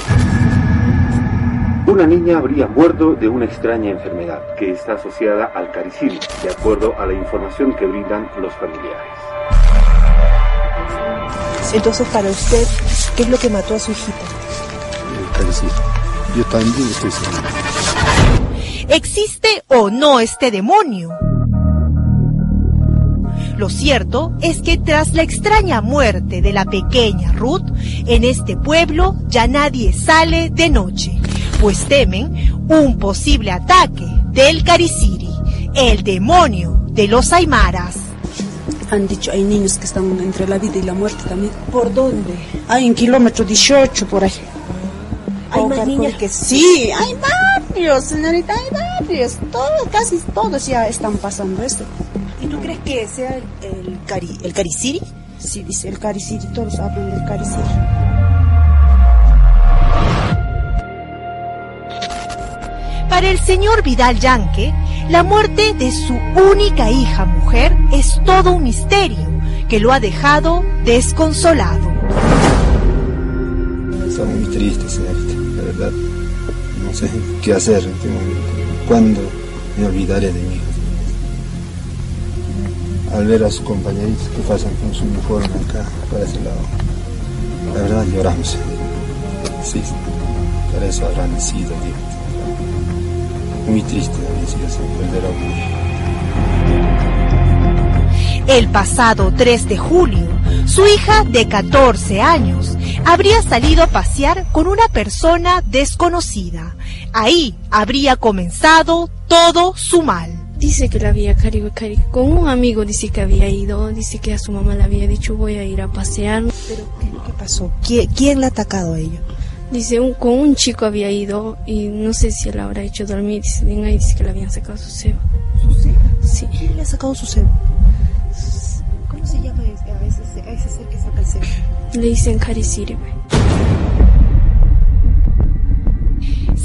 Una niña habría muerto de una extraña enfermedad que está asociada al cariciri, de acuerdo a la información que brindan los familiares. Entonces, para usted, ¿qué es lo que mató a su hijita? Yo también estoy seguro. ¿Existe o no este demonio? Lo cierto es que tras la extraña muerte de la pequeña Ruth, en este pueblo ya nadie sale de noche, pues temen un posible ataque del Cariciri, el demonio de los Aymaras. Han dicho, hay niños que están entre la vida y la muerte también. ¿Por dónde? Hay en kilómetro 18 por ahí. Hay más niñas que sí, hay varios, señorita, hay varios. Todos, casi todos ya están pasando esto. ¿Y tú crees que sea el, el, cari, el cariciri? Sí, dice el cariciri, todos hablan del cariciri. Para el señor Vidal Yanque, la muerte de su única hija mujer es todo un misterio que lo ha dejado desconsolado. Estamos muy tristes, señorita, la verdad. No sé qué hacer en este momento. ¿Cuándo me olvidaré de mi hija? Al ver a sus compañeritos que pasan con su uniforme acá, para ese lado, la verdad lloramos. Sí, para eso habrán sido, Dios muy triste perder a El pasado 3 de julio, Su hija de 14 años habría salido a pasear con una persona desconocida. Ahí habría comenzado todo su mal. Dice que la había cari, cari con un amigo dice que había ido, dice que a su mamá le había dicho voy a ir a pasear. Pero ¿qué, pasó? ¿Quién, ¿Quién, la ha atacado a ella? Dice un, con un chico había ido y no sé si la habrá hecho dormir, dice, venga y dice que le habían sacado su cebo. ¿Su cebo? Sí. ¿Quién le ha sacado su cebo? ¿Cómo se llama a ese, a ese ser que saca el cebo? Le dicen caricirbe.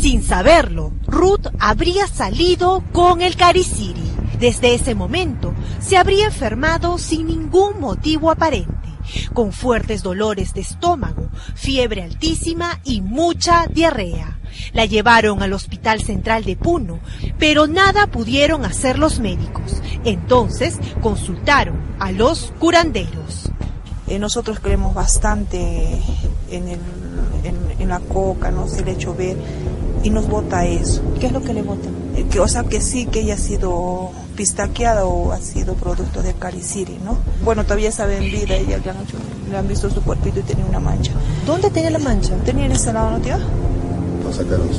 Sin saberlo, Ruth habría salido con el Cariciri. Desde ese momento se habría enfermado sin ningún motivo aparente, con fuertes dolores de estómago, fiebre altísima y mucha diarrea. La llevaron al Hospital Central de Puno, pero nada pudieron hacer los médicos. Entonces consultaron a los curanderos. Eh, nosotros creemos bastante en, la coca, ¿no? Se le hecho ver y nos vota eso. ¿Qué es lo que le vota? Eh, que, o sea, que sí, que ella ha sido pistaqueada o ha sido producto de cariciri, ¿no? Bueno, todavía sabe en vida, ella le han, hecho, le han visto su cuerpito y tenía una mancha. ¿Dónde tenía la mancha? Tenía en ese lado, ¿no, tía? Lo sacaron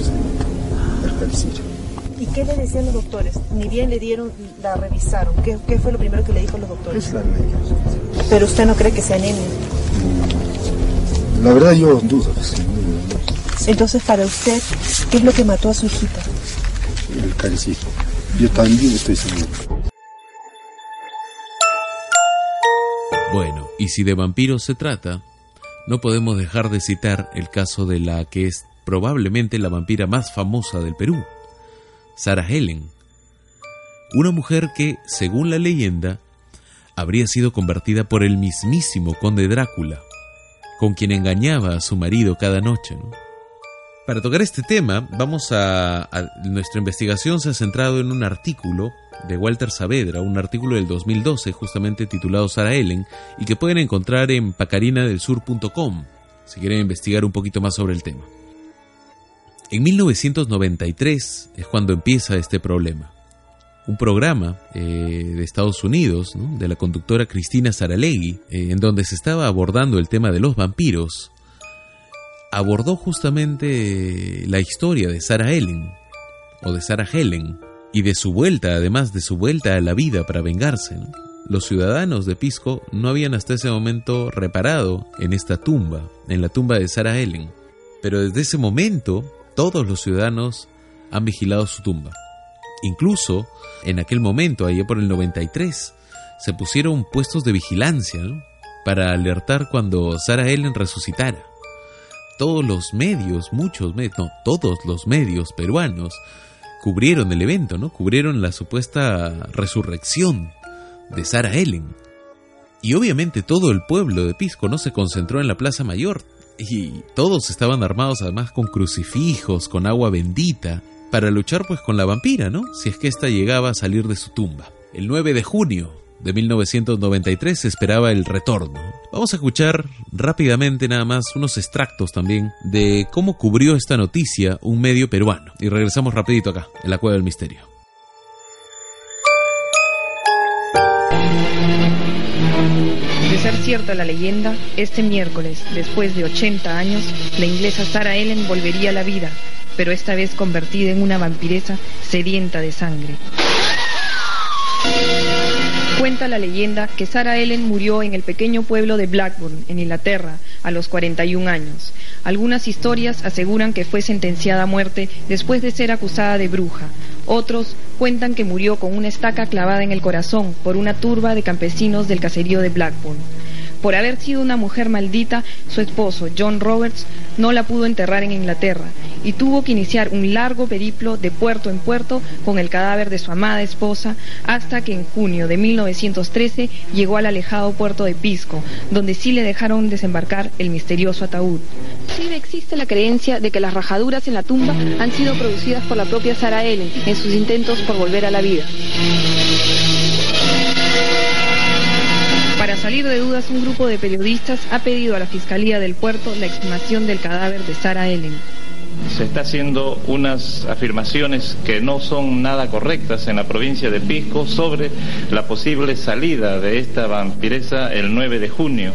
el cariciri. ¿Y qué le decían los doctores? Ni bien le dieron, la revisaron. ¿Qué, qué fue lo primero que le dijo los doctores? Es la anemia. Pero usted no cree que sea anemia. La verdad yo dudo. Sí, entonces, para usted, ¿qué es lo que mató a su hijita? El. Yo también estoy seguro. Bueno, y si de vampiros se trata, no podemos dejar de citar el caso de la que es probablemente la vampira más famosa del Perú, Sarah Helen. Una mujer que, según la leyenda, habría sido convertida por el mismísimo conde Drácula, con quien engañaba a su marido cada noche. ¿no? Para tocar este tema, vamos a, Nuestra investigación se ha centrado en un artículo de Walter Saavedra, un artículo del 2012 justamente titulado Sarah Ellen, y que pueden encontrar en pacarinadelsur.com si quieren investigar un poquito más sobre el tema. En 1993 es cuando empieza este problema. Un programa eh, de Estados Unidos, de la conductora Cristina Saralegui, eh, en donde se estaba abordando el tema de los vampiros, abordó justamente la historia de Sarah Ellen, o de Sarah Helen, y de su vuelta, además de su vuelta a la vida para vengarse. Los ciudadanos de Pisco no habían hasta ese momento reparado en esta tumba, en la tumba de Sarah Ellen, pero desde ese momento todos los ciudadanos han vigilado su tumba. Incluso en aquel momento, allá por el 93, se pusieron puestos de vigilancia para alertar cuando Sarah Ellen resucitara todos los medios, muchos medios, no, todos los medios peruanos cubrieron el evento, ¿no? Cubrieron la supuesta resurrección de Sarah Ellen. Y obviamente todo el pueblo de Pisco no se concentró en la Plaza Mayor y todos estaban armados además con crucifijos, con agua bendita, para luchar pues con la vampira, ¿no? Si es que ésta llegaba a salir de su tumba. El 9 de junio de 1993 se esperaba el retorno. Vamos a escuchar rápidamente nada más unos extractos también de cómo cubrió esta noticia un medio peruano. Y regresamos rapidito acá, en la Cueva del Misterio. De ser cierta la leyenda, este miércoles, después de 80 años, la inglesa Sarah Ellen volvería a la vida, pero esta vez convertida en una vampiresa sedienta de sangre. Cuenta la leyenda que Sarah Ellen murió en el pequeño pueblo de Blackburn, en Inglaterra, a los 41 años. Algunas historias aseguran que fue sentenciada a muerte después de ser acusada de bruja. Otros cuentan que murió con una estaca clavada en el corazón por una turba de campesinos del caserío de Blackburn. Por haber sido una mujer maldita, su esposo, John Roberts, no la pudo enterrar en Inglaterra y tuvo que iniciar un largo periplo de puerto en puerto con el cadáver de su amada esposa hasta que en junio de 1913 llegó al alejado puerto de Pisco, donde sí le dejaron desembarcar el misterioso ataúd. Sí existe la creencia de que las rajaduras en la tumba han sido producidas por la propia Sarah Ellen en sus intentos por volver a la vida. De dudas, un grupo de periodistas ha pedido a la Fiscalía del Puerto la exhumación del cadáver de Sarah Ellen. Se está haciendo unas afirmaciones que no son nada correctas en la provincia de Pisco sobre la posible salida de esta vampiresa el 9 de junio.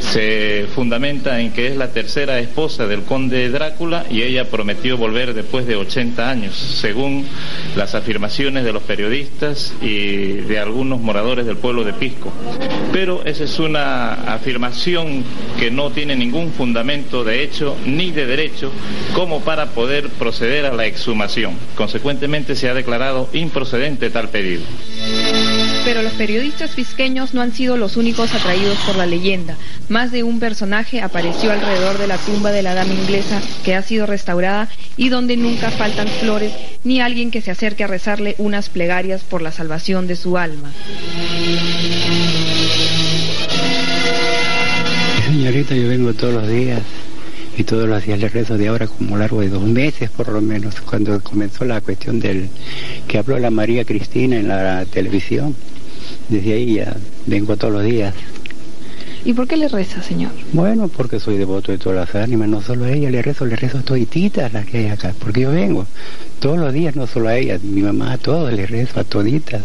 Se fundamenta en que es la tercera esposa del conde Drácula y ella prometió volver después de 80 años, según las afirmaciones de los periodistas y de algunos moradores del pueblo de Pisco. Pero esa es una afirmación que no tiene ningún fundamento de hecho ni de derecho como para poder proceder a la exhumación. Consecuentemente se ha declarado improcedente tal pedido. Pero los periodistas pisqueños no han sido los únicos atraídos por la leyenda. Más de un personaje apareció alrededor de la tumba de la dama inglesa que ha sido restaurada y donde nunca faltan flores ni alguien que se acerque a rezarle unas plegarias por la salvación de su alma. Señorita, yo vengo todos los días y todos los días le rezo de ahora como largo de dos meses por lo menos, cuando comenzó la cuestión del que habló la María Cristina en la televisión. Desde ahí ya vengo todos los días. ¿Y por qué le reza, señor? Bueno, porque soy devoto de todas las ánimas, no solo a ella, le rezo, le rezo a todititas las que hay acá, porque yo vengo todos los días, no solo a ella, mi mamá, a todos le rezo, a toditas.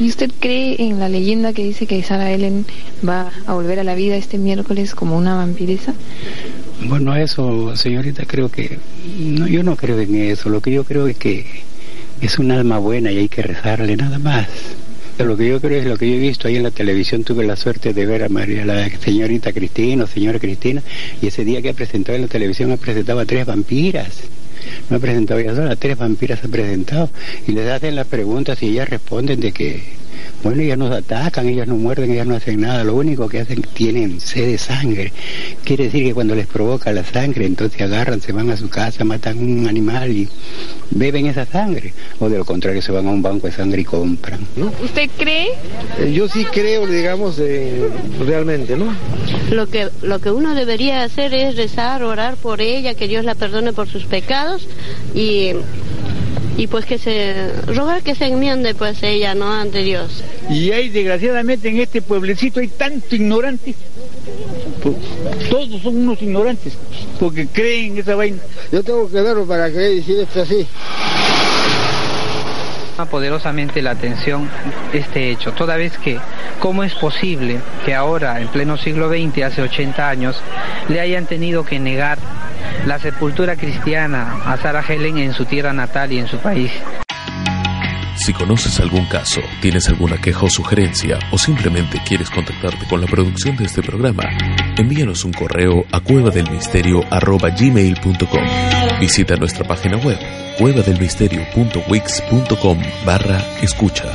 ¿Y usted cree en la leyenda que dice que Sara Ellen va a volver a la vida este miércoles como una vampiresa? Bueno, eso, señorita, creo que... No, yo no creo en eso. Lo que yo creo es que es un alma buena y hay que rezarle nada más. Lo que yo creo es lo que yo he visto ahí en la televisión, tuve la suerte de ver a María, la señorita Cristina o señora Cristina, y ese día que ha presentado en la televisión ha presentado a tres vampiras. No ha presentado ya sola, tres vampiras ha presentado. Y les hacen las preguntas y ellas responden de que bueno, ellas nos atacan, ellas no muerden, ellas no hacen nada, lo único que hacen, tienen sed de sangre. Quiere decir que cuando les provoca la sangre, entonces agarran, se van a su casa, matan un animal y beben esa sangre. O de lo contrario, se van a un banco de sangre y compran. ¿Usted cree? Eh, yo sí creo, digamos, eh, realmente, ¿no? Lo que, lo que uno debería hacer es rezar, orar por ella, que Dios la perdone por sus pecados y y pues que se rogar que se enmiende pues ella no ante Dios. Y hay desgraciadamente en este pueblecito hay tanto ignorante. Todos son unos ignorantes porque creen esa vaina. Yo tengo que verlo para que decir esto así. Poderosamente la atención este hecho, toda vez que cómo es posible que ahora, en pleno siglo XX, hace 80 años, le hayan tenido que negar la sepultura cristiana a Sarah Helen en su tierra natal y en su país. Si conoces algún caso, tienes alguna queja o sugerencia o simplemente quieres contactarte con la producción de este programa, envíanos un correo a cuevadelmisterio.gmail.com Visita nuestra página web cuevadelmisterio.wix.com barra escucha.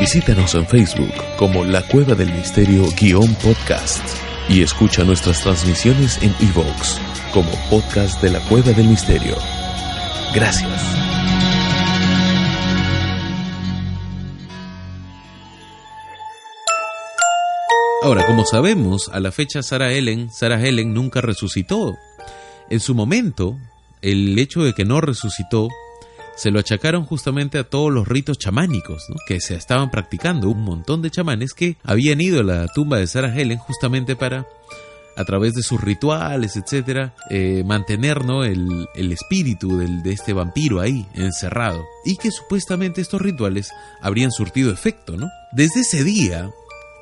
Visítanos en Facebook como La Cueva del Misterio guion podcast y escucha nuestras transmisiones en iVoox como podcast de la Cueva del Misterio. Gracias. Ahora, como sabemos, a la fecha Sarah Ellen, Sarah Helen nunca resucitó. En su momento, el hecho de que no resucitó se lo achacaron justamente a todos los ritos chamánicos que se estaban practicando. Un montón de chamanes que habían ido a la tumba de Sarah Helen justamente para a través de sus rituales, etcétera, eh, mantener ¿no? el, el espíritu del, de este vampiro ahí, encerrado. Y que supuestamente estos rituales habrían surtido efecto, ¿no? Desde ese día,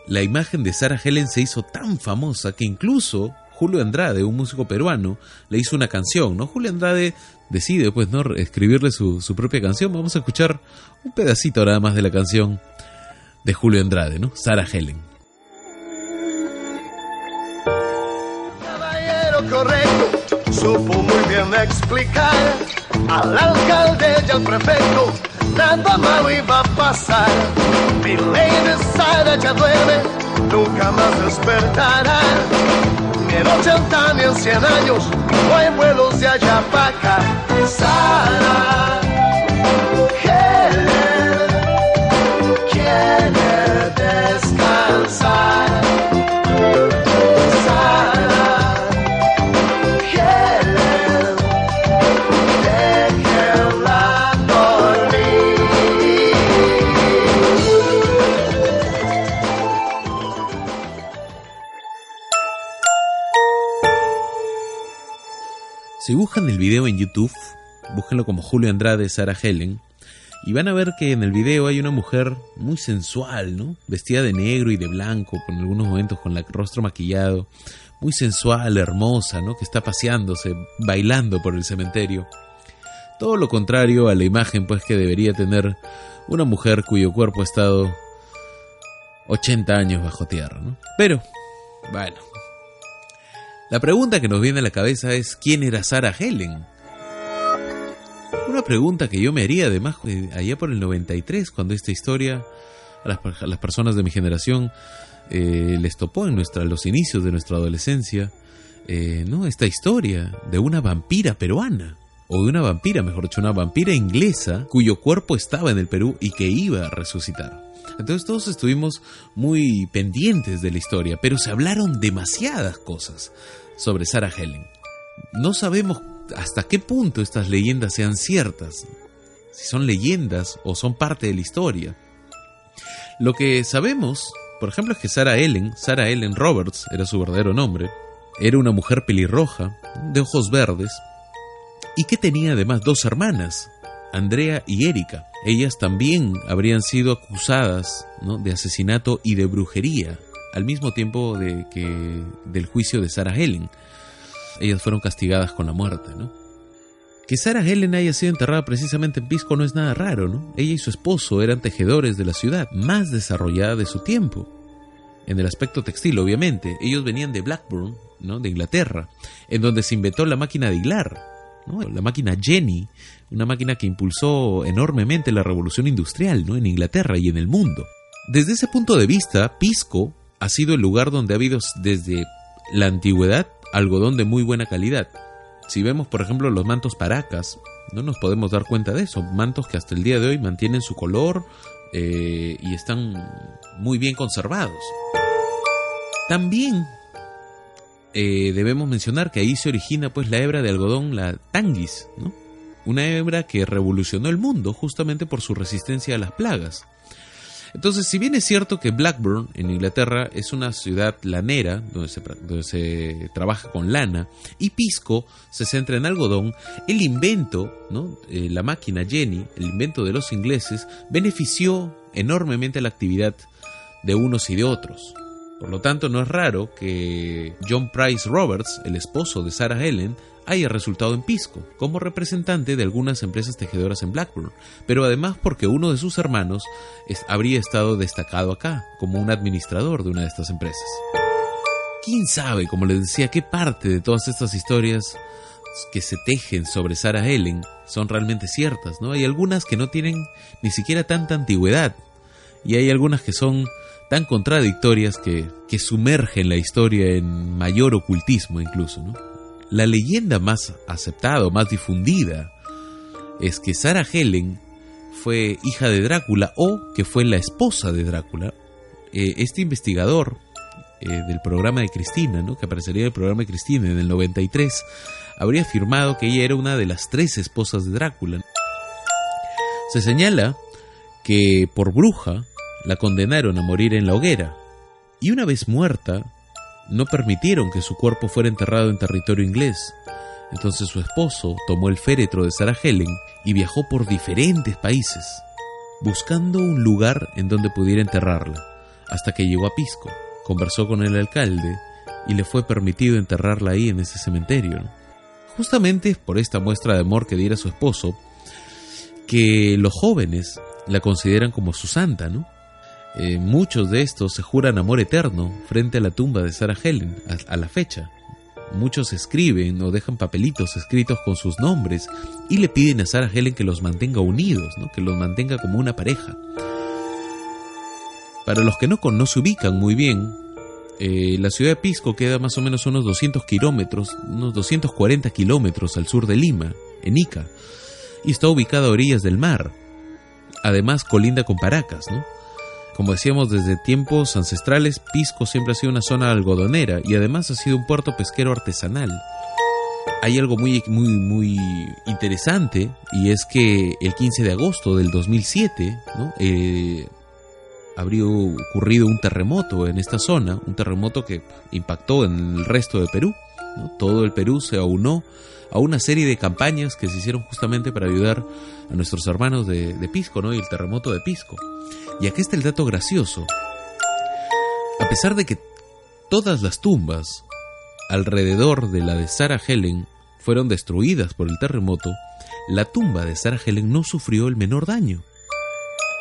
la imagen de Sarah Helen se hizo tan famosa que incluso Julio Andrade, un músico peruano, le hizo una canción, ¿no? Julio Andrade decide, pues, ¿no? Escribirle su, su propia canción. Vamos a escuchar un pedacito nada más de la canción de Julio Andrade, ¿no? Sarah Helen. correcto, supo muy bien explicar al alcalde y al prefecto, nada malo iba a pasar. Mi ley de Sara ya duerme, nunca más despertará. En 80 ni en 100 años, no hay vuelos de allá para acá. Sara, Helen, quiere descansar. Si buscan el video en YouTube, búsquenlo como Julio Andrade, Sara Helen, y van a ver que en el video hay una mujer muy sensual, ¿no? Vestida de negro y de blanco, con algunos momentos con el rostro maquillado, muy sensual, hermosa, ¿no? Que está paseándose, bailando por el cementerio. Todo lo contrario a la imagen, pues, que debería tener una mujer cuyo cuerpo ha estado 80 años bajo tierra, ¿no? Pero, bueno. La pregunta que nos viene a la cabeza es, ¿quién era Sarah Helen? Una pregunta que yo me haría además eh, allá por el 93, cuando esta historia a las, personas de mi generación eh, les topó en nuestra, los inicios de nuestra adolescencia, eh, ¿no? Esta historia de una vampira peruana, o de una vampira, mejor dicho, una vampira inglesa cuyo cuerpo estaba en el Perú y que iba a resucitar. Entonces todos estuvimos muy pendientes de la historia, pero se hablaron demasiadas cosas sobre Sarah Helen. No sabemos hasta qué punto estas leyendas sean ciertas, si son leyendas o son parte de la historia. Lo que sabemos, por ejemplo, es que Sarah Ellen, Sarah Ellen Roberts era su verdadero nombre, era una mujer pelirroja, de ojos verdes, y que tenía además dos hermanas, Andrea y Erika. Ellas también habrían sido acusadas de asesinato y de brujería, al mismo tiempo de que del juicio de Sarah Helen ellas fueron castigadas con la muerte, ¿no? Que Sarah Helen haya sido enterrada precisamente en Pisco no es nada raro, ¿no? Ella y su esposo eran tejedores de la ciudad, más desarrollada de su tiempo. En el aspecto textil, obviamente. Ellos venían de Blackburn, ¿no? De Inglaterra, en donde se inventó la máquina de hilar, ¿no? La máquina Jenny, una máquina que impulsó enormemente la revolución industrial, ¿no? En Inglaterra y en el mundo. Desde ese punto de vista, Pisco ha sido el lugar donde ha habido desde la antigüedad algodón de muy buena calidad. Si vemos, por ejemplo, los mantos paracas, no nos podemos dar cuenta de eso. Mantos que hasta el día de hoy mantienen su color eh, y están muy bien conservados. También eh, debemos mencionar que ahí se origina pues la hebra de algodón, la tanguis, una hebra que revolucionó el mundo justamente por su resistencia a las plagas. Entonces, si bien es cierto que Blackburn, en Inglaterra, es una ciudad lanera, donde se, donde se trabaja con lana, y Pisco se centra en algodón, el invento, ¿no? Eh, la máquina Jenny, el invento de los ingleses, benefició enormemente la actividad de unos y de otros. Por lo tanto, no es raro que John Price Roberts, el esposo de Sarah Helen, haya resultado en Pisco, como representante de algunas empresas tejedoras en Blackburn, pero además porque uno de sus hermanos habría estado destacado acá, como un administrador de una de estas empresas. ¿Quién sabe, como les decía, qué parte de todas estas historias que se tejen sobre Sarah Helen son realmente ciertas, ¿no? Hay algunas que no tienen ni siquiera tanta antigüedad, y hay algunas que son tan contradictorias que, que sumergen la historia en mayor ocultismo incluso, ¿no? La leyenda más aceptada o más difundida es que Sarah Helen fue hija de Drácula o que fue la esposa de Drácula. Eh, este investigador eh, del programa de Cristina, ¿no? que aparecería en el programa de Cristina en el 93, habría afirmado que ella era una de las tres esposas de Drácula. Se señala que por bruja la condenaron a morir en la hoguera y una vez muerta no permitieron que su cuerpo fuera enterrado en territorio inglés. Entonces su esposo tomó el féretro de Sarah Helen y viajó por diferentes países, buscando un lugar en donde pudiera enterrarla, hasta que llegó a Pisco, conversó con el alcalde y le fue permitido enterrarla ahí en ese cementerio. Justamente por esta muestra de amor que diera su esposo, que los jóvenes la consideran como su santa, ¿no? Eh, muchos de estos se juran amor eterno frente a la tumba de Sarah Helen a, la fecha. Muchos escriben o dejan papelitos escritos con sus nombres y le piden a Sarah Helen que los mantenga unidos, ¿no? que los mantenga como una pareja. Para los que no, no se ubican muy bien, eh, la ciudad de Pisco queda más o menos unos 200 kilómetros, unos 240 kilómetros al sur de Lima, en Ica, y está ubicada a orillas del mar. Además, colinda con Paracas, ¿no? Como decíamos desde tiempos ancestrales, Pisco siempre ha sido una zona algodonera y además ha sido un puerto pesquero artesanal. Hay algo muy, muy, muy interesante y es que el 15 de agosto del 2007 ¿no? Eh, habría ocurrido un terremoto en esta zona, un terremoto que impactó en el resto de Perú. Todo el Perú se aunó a una serie de campañas que se hicieron justamente para ayudar a nuestros hermanos de, Pisco, ¿no? Y el terremoto de Pisco. Y aquí está el dato gracioso. A pesar de que todas las tumbas alrededor de la de Sarah Helen fueron destruidas por el terremoto, la tumba de Sarah Helen no sufrió el menor daño.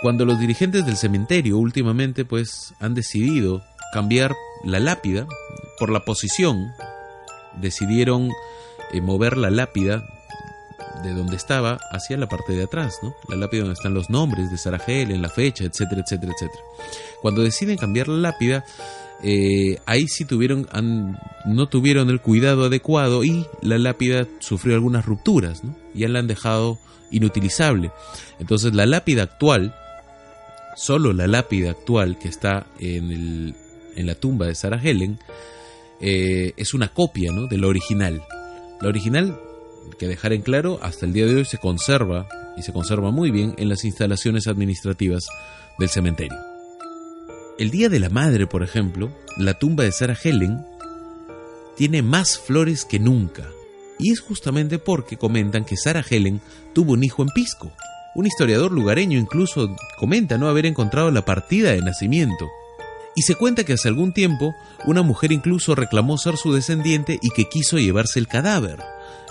Cuando los dirigentes del cementerio últimamente pues han decidido cambiar la lápida por la posición, decidieron eh, mover la lápida de donde estaba hacia la parte de atrás, ¿no? La lápida donde están los nombres de Sarah Helen, la fecha, etcétera, etcétera, etcétera. Cuando deciden cambiar la lápida, eh, ahí sí tuvieron, no tuvieron el cuidado adecuado y la lápida sufrió algunas rupturas, ¿no? Ya la han dejado inutilizable. Entonces la lápida actual, solo la lápida actual que está en, el, en la tumba de Sarah Helen, eh, es una copia ¿no? de la original. La original, que dejar en claro, hasta el día de hoy se conserva y se conserva muy bien en las instalaciones administrativas del cementerio. El Día de la Madre, por ejemplo, la tumba de Sarah Helen tiene más flores que nunca. Y es justamente porque comentan que Sarah Helen tuvo un hijo en Pisco. Un historiador lugareño incluso comenta no haber encontrado la partida de nacimiento. Y se cuenta que hace algún tiempo una mujer incluso reclamó ser su descendiente y que quiso llevarse el cadáver.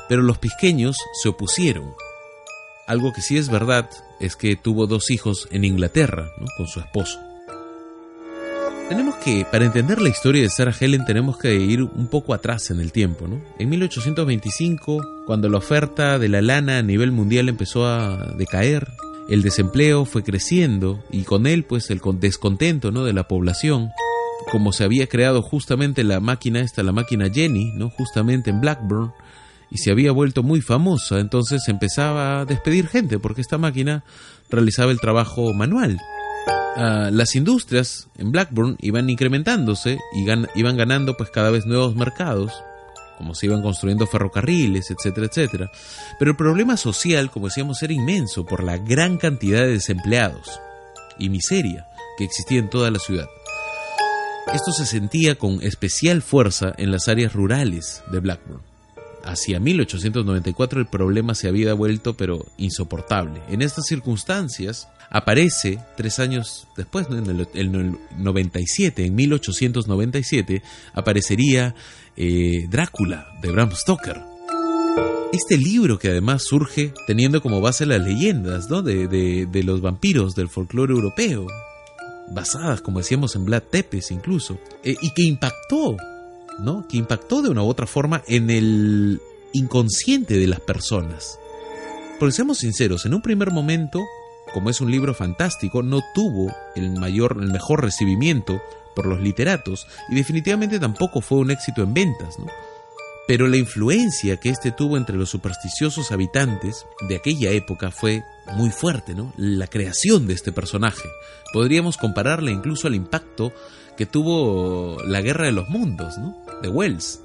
Pero los pisqueños se opusieron. Algo que sí es verdad es que tuvo dos hijos en Inglaterra, con su esposo. Tenemos que, para entender la historia de Sarah Helen, tenemos que ir un poco atrás en el tiempo, ¿no? En 1825, cuando la oferta de la lana a nivel mundial empezó a decaer, el desempleo fue creciendo y con él, pues, el descontento, ¿no? De la población, como se había creado justamente la máquina esta, la máquina Jenny, ¿no? Justamente en Blackburn, y se había vuelto muy famosa, entonces empezaba a despedir gente porque esta máquina realizaba el trabajo manual. Ah, las industrias en Blackburn iban incrementándose y iban ganando pues cada vez nuevos mercados, como se iban construyendo ferrocarriles, etcétera, etcétera. Pero el problema social, como decíamos, era inmenso por la gran cantidad de desempleados y miseria que existía en toda la ciudad. Esto se sentía con especial fuerza en las áreas rurales de Blackburn. Hacia 1894 el problema se había vuelto pero insoportable. En estas circunstancias, aparece tres años después, en el, 97, en 1897, aparecería eh, Drácula de Bram Stoker. Este libro que además surge teniendo como base las leyendas ¿no? de, los vampiros del folclore europeo, basadas, como decíamos, en Vlad Tepes incluso, eh, y que impactó, ¿no? que impactó de una u otra forma en el inconsciente de las personas. Porque seamos sinceros, en un primer momento como es un libro fantástico, no tuvo el mayor, el mejor recibimiento por los literatos y definitivamente tampoco fue un éxito en ventas. Pero la influencia que este tuvo entre los supersticiosos habitantes de aquella época fue muy fuerte, ¿no? La creación de este personaje. Podríamos compararla incluso al impacto que tuvo la Guerra de los Mundos, ¿no? De Wells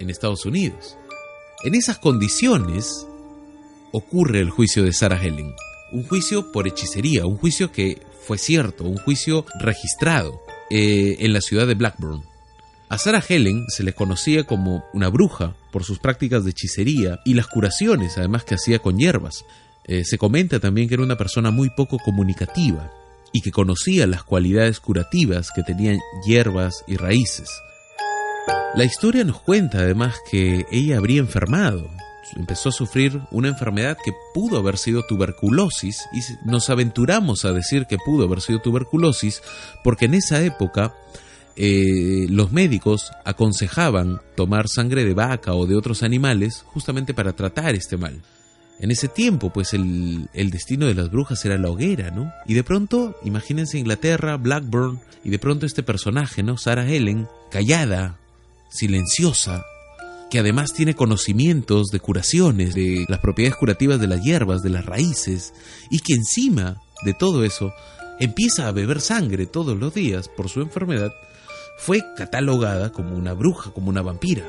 en Estados Unidos. En esas condiciones ocurre el juicio de Sarah Helen un juicio por hechicería, un juicio que fue cierto, un juicio registrado eh, en la ciudad de Blackburn. A Sarah Helen se le conocía como una bruja por sus prácticas de hechicería y las curaciones, además que hacía con hierbas. Eh, se comenta también que era una persona muy poco comunicativa y que conocía las cualidades curativas que tenían hierbas y raíces. La historia nos cuenta además que ella habría enfermado empezó a sufrir una enfermedad que pudo haber sido tuberculosis y nos aventuramos a decir que pudo haber sido tuberculosis porque en esa época eh, los médicos aconsejaban tomar sangre de vaca o de otros animales justamente para tratar este mal. En ese tiempo, pues el, el, destino de las brujas era la hoguera, ¿no? Y de pronto, imagínense Inglaterra, Blackburn, y de pronto este personaje, ¿no? Sarah Helen, callada, silenciosa, que además tiene conocimientos de curaciones, de las propiedades curativas de las hierbas, de las raíces, y que encima de todo eso empieza a beber sangre todos los días por su enfermedad, fue catalogada como una bruja, como una vampira.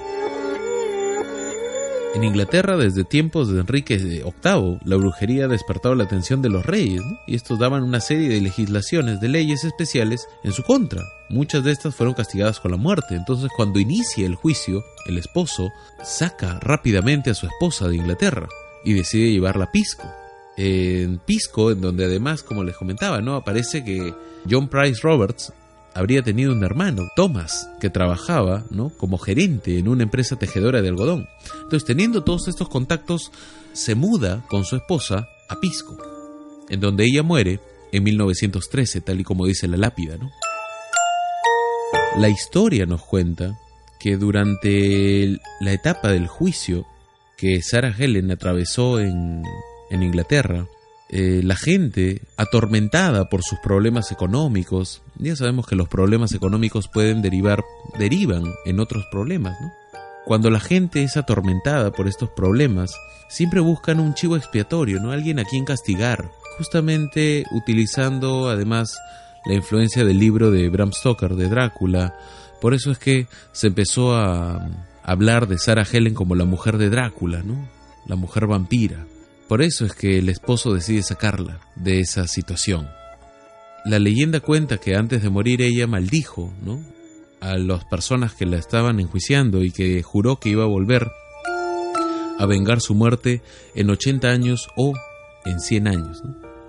En Inglaterra, desde tiempos de Enrique VIII, la brujería ha despertado la atención de los reyes, y estos daban una serie de legislaciones, de leyes especiales en su contra, muchas de estas fueron castigadas con la muerte. Entonces cuando inicia el juicio, el esposo saca rápidamente a su esposa de Inglaterra y decide llevarla a Pisco. En Pisco, en donde además, como les comentaba, ¿no? aparece que John Price Roberts habría tenido un hermano, Thomas, que trabajaba ¿no? como gerente en una empresa tejedora de algodón. Entonces, teniendo todos estos contactos, se muda con su esposa a Pisco, en donde ella muere en 1913, tal y como dice la lápida. ¿no? La historia nos cuenta que durante la etapa del juicio que Sarah Helen atravesó en, en Inglaterra, eh, la gente atormentada por sus problemas económicos, ya sabemos que los problemas económicos pueden derivar, derivan en otros problemas, ¿no? Cuando la gente es atormentada por estos problemas, siempre buscan un chivo expiatorio, ¿no? Alguien a quien castigar, justamente utilizando además la influencia del libro de Bram Stoker, de Drácula. Por eso es que se empezó a hablar de Sarah Helen como la mujer de Drácula, ¿no? La mujer vampira. Por eso es que el esposo decide sacarla de esa situación. La leyenda cuenta que antes de morir ella maldijo, ¿no? A las personas que la estaban enjuiciando y que juró que iba a volver a vengar su muerte en 80 años o en 100 años.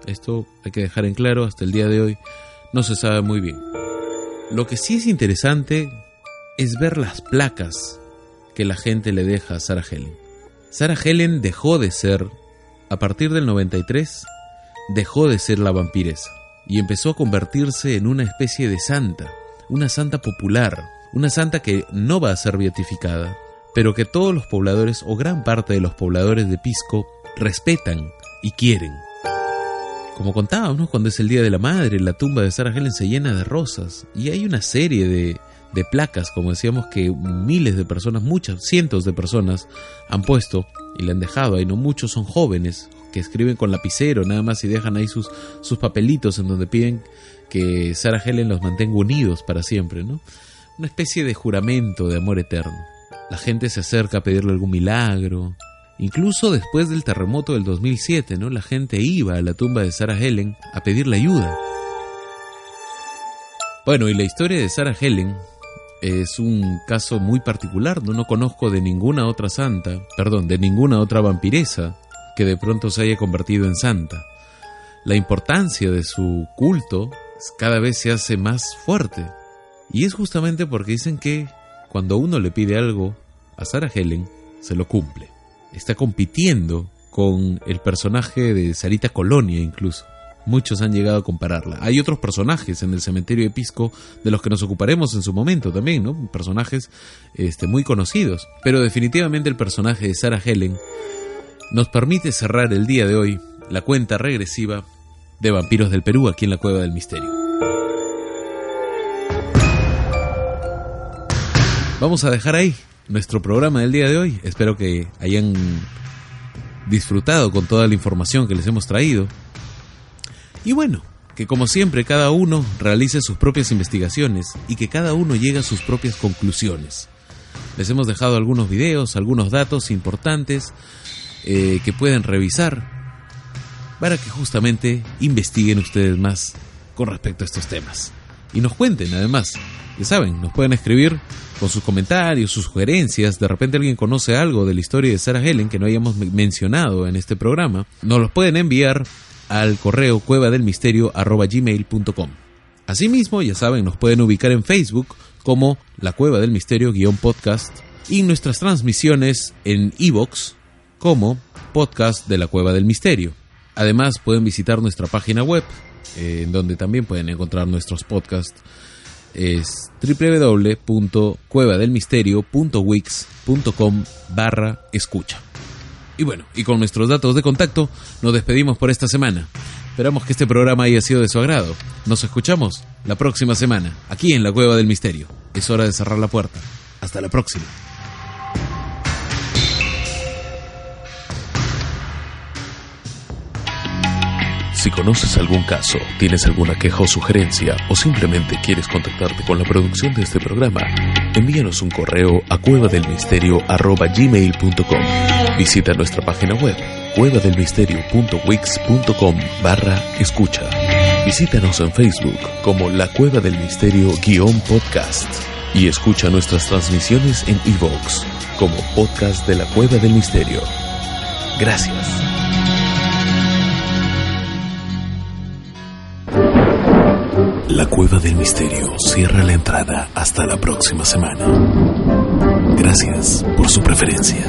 Esto hay que dejar en claro, hasta el día de hoy no se sabe muy bien. Lo que sí es interesante es ver las placas que la gente le deja a Sarah Helen. Sarah Helen dejó de ser a partir del 93, dejó de ser la vampiresa y empezó a convertirse en una especie de santa, una santa popular, una santa que no va a ser beatificada, pero que todos los pobladores o gran parte de los pobladores de Pisco respetan y quieren. Como contábamos, cuando es el Día de la Madre, la tumba de Sarah Helen se llena de rosas y hay una serie de, de placas, como decíamos, que miles de personas, muchas, cientos de personas han puesto y le han dejado ahí, no muchos son jóvenes que escriben con lapicero nada más y dejan ahí sus, sus papelitos en donde piden que Sarah Helen los mantenga unidos para siempre, ¿no? Una especie de juramento de amor eterno. La gente se acerca a pedirle algún milagro. Incluso después del terremoto del 2007, ¿no? La gente iba a la tumba de Sarah Helen a pedirle ayuda. Bueno, y la historia de Sarah Helen es un caso muy particular, no, no conozco de ninguna otra santa, perdón, de ninguna otra vampiresa que de pronto se haya convertido en santa. La importancia de su culto cada vez se hace más fuerte. Y es justamente porque dicen que cuando uno le pide algo a Sarah Helen, se lo cumple. Está compitiendo con el personaje de Sarita Colonia incluso. Muchos han llegado a compararla. Hay otros personajes en el cementerio de Pisco de los que nos ocuparemos en su momento también, ¿no? Personajes este, muy conocidos. Pero definitivamente el personaje de Sarah Helen nos permite cerrar el día de hoy la cuenta regresiva de Vampiros del Perú aquí en la Cueva del Misterio. Vamos a dejar ahí nuestro programa del día de hoy. Espero que hayan disfrutado con toda la información que les hemos traído. Y bueno, que como siempre cada uno realice sus propias investigaciones y que cada uno llegue a sus propias conclusiones. Les hemos dejado algunos videos, algunos datos importantes eh, que pueden revisar para que justamente investiguen ustedes más con respecto a estos temas. Y nos cuenten además, ya saben, nos pueden escribir con sus comentarios, sus sugerencias, de repente alguien conoce algo de la historia de Sarah Helen que no hayamos mencionado en este programa, nos los pueden enviar al correo cueva del misterio gmail.com. Asimismo, ya saben, nos pueden ubicar en Facebook como La Cueva del Misterio guion podcast y nuestras transmisiones en Evox como podcast de La Cueva del Misterio. Además, pueden visitar nuestra página web, eh, en donde también pueden encontrar nuestros podcasts. Es www.cuevadelmisterio.wix.com barra escucha. Y bueno, y con nuestros datos de contacto nos despedimos por esta semana. Esperamos que este programa haya sido de su agrado. Nos escuchamos la próxima semana, aquí en la Cueva del Misterio. Es hora de cerrar la puerta. Hasta la próxima. Si conoces algún caso, tienes alguna queja o sugerencia o simplemente quieres contactarte con la producción de este programa, envíanos un correo a cuevadelmisterio.gmail.com Visita nuestra página web cuevadelmisterio.wix.com barra escucha. Visítanos en Facebook como La Cueva del Misterio guion podcast y escucha nuestras transmisiones en iVoox como podcast de La Cueva del Misterio. Gracias. La Cueva del Misterio cierra la entrada hasta la próxima semana. Gracias por su preferencia.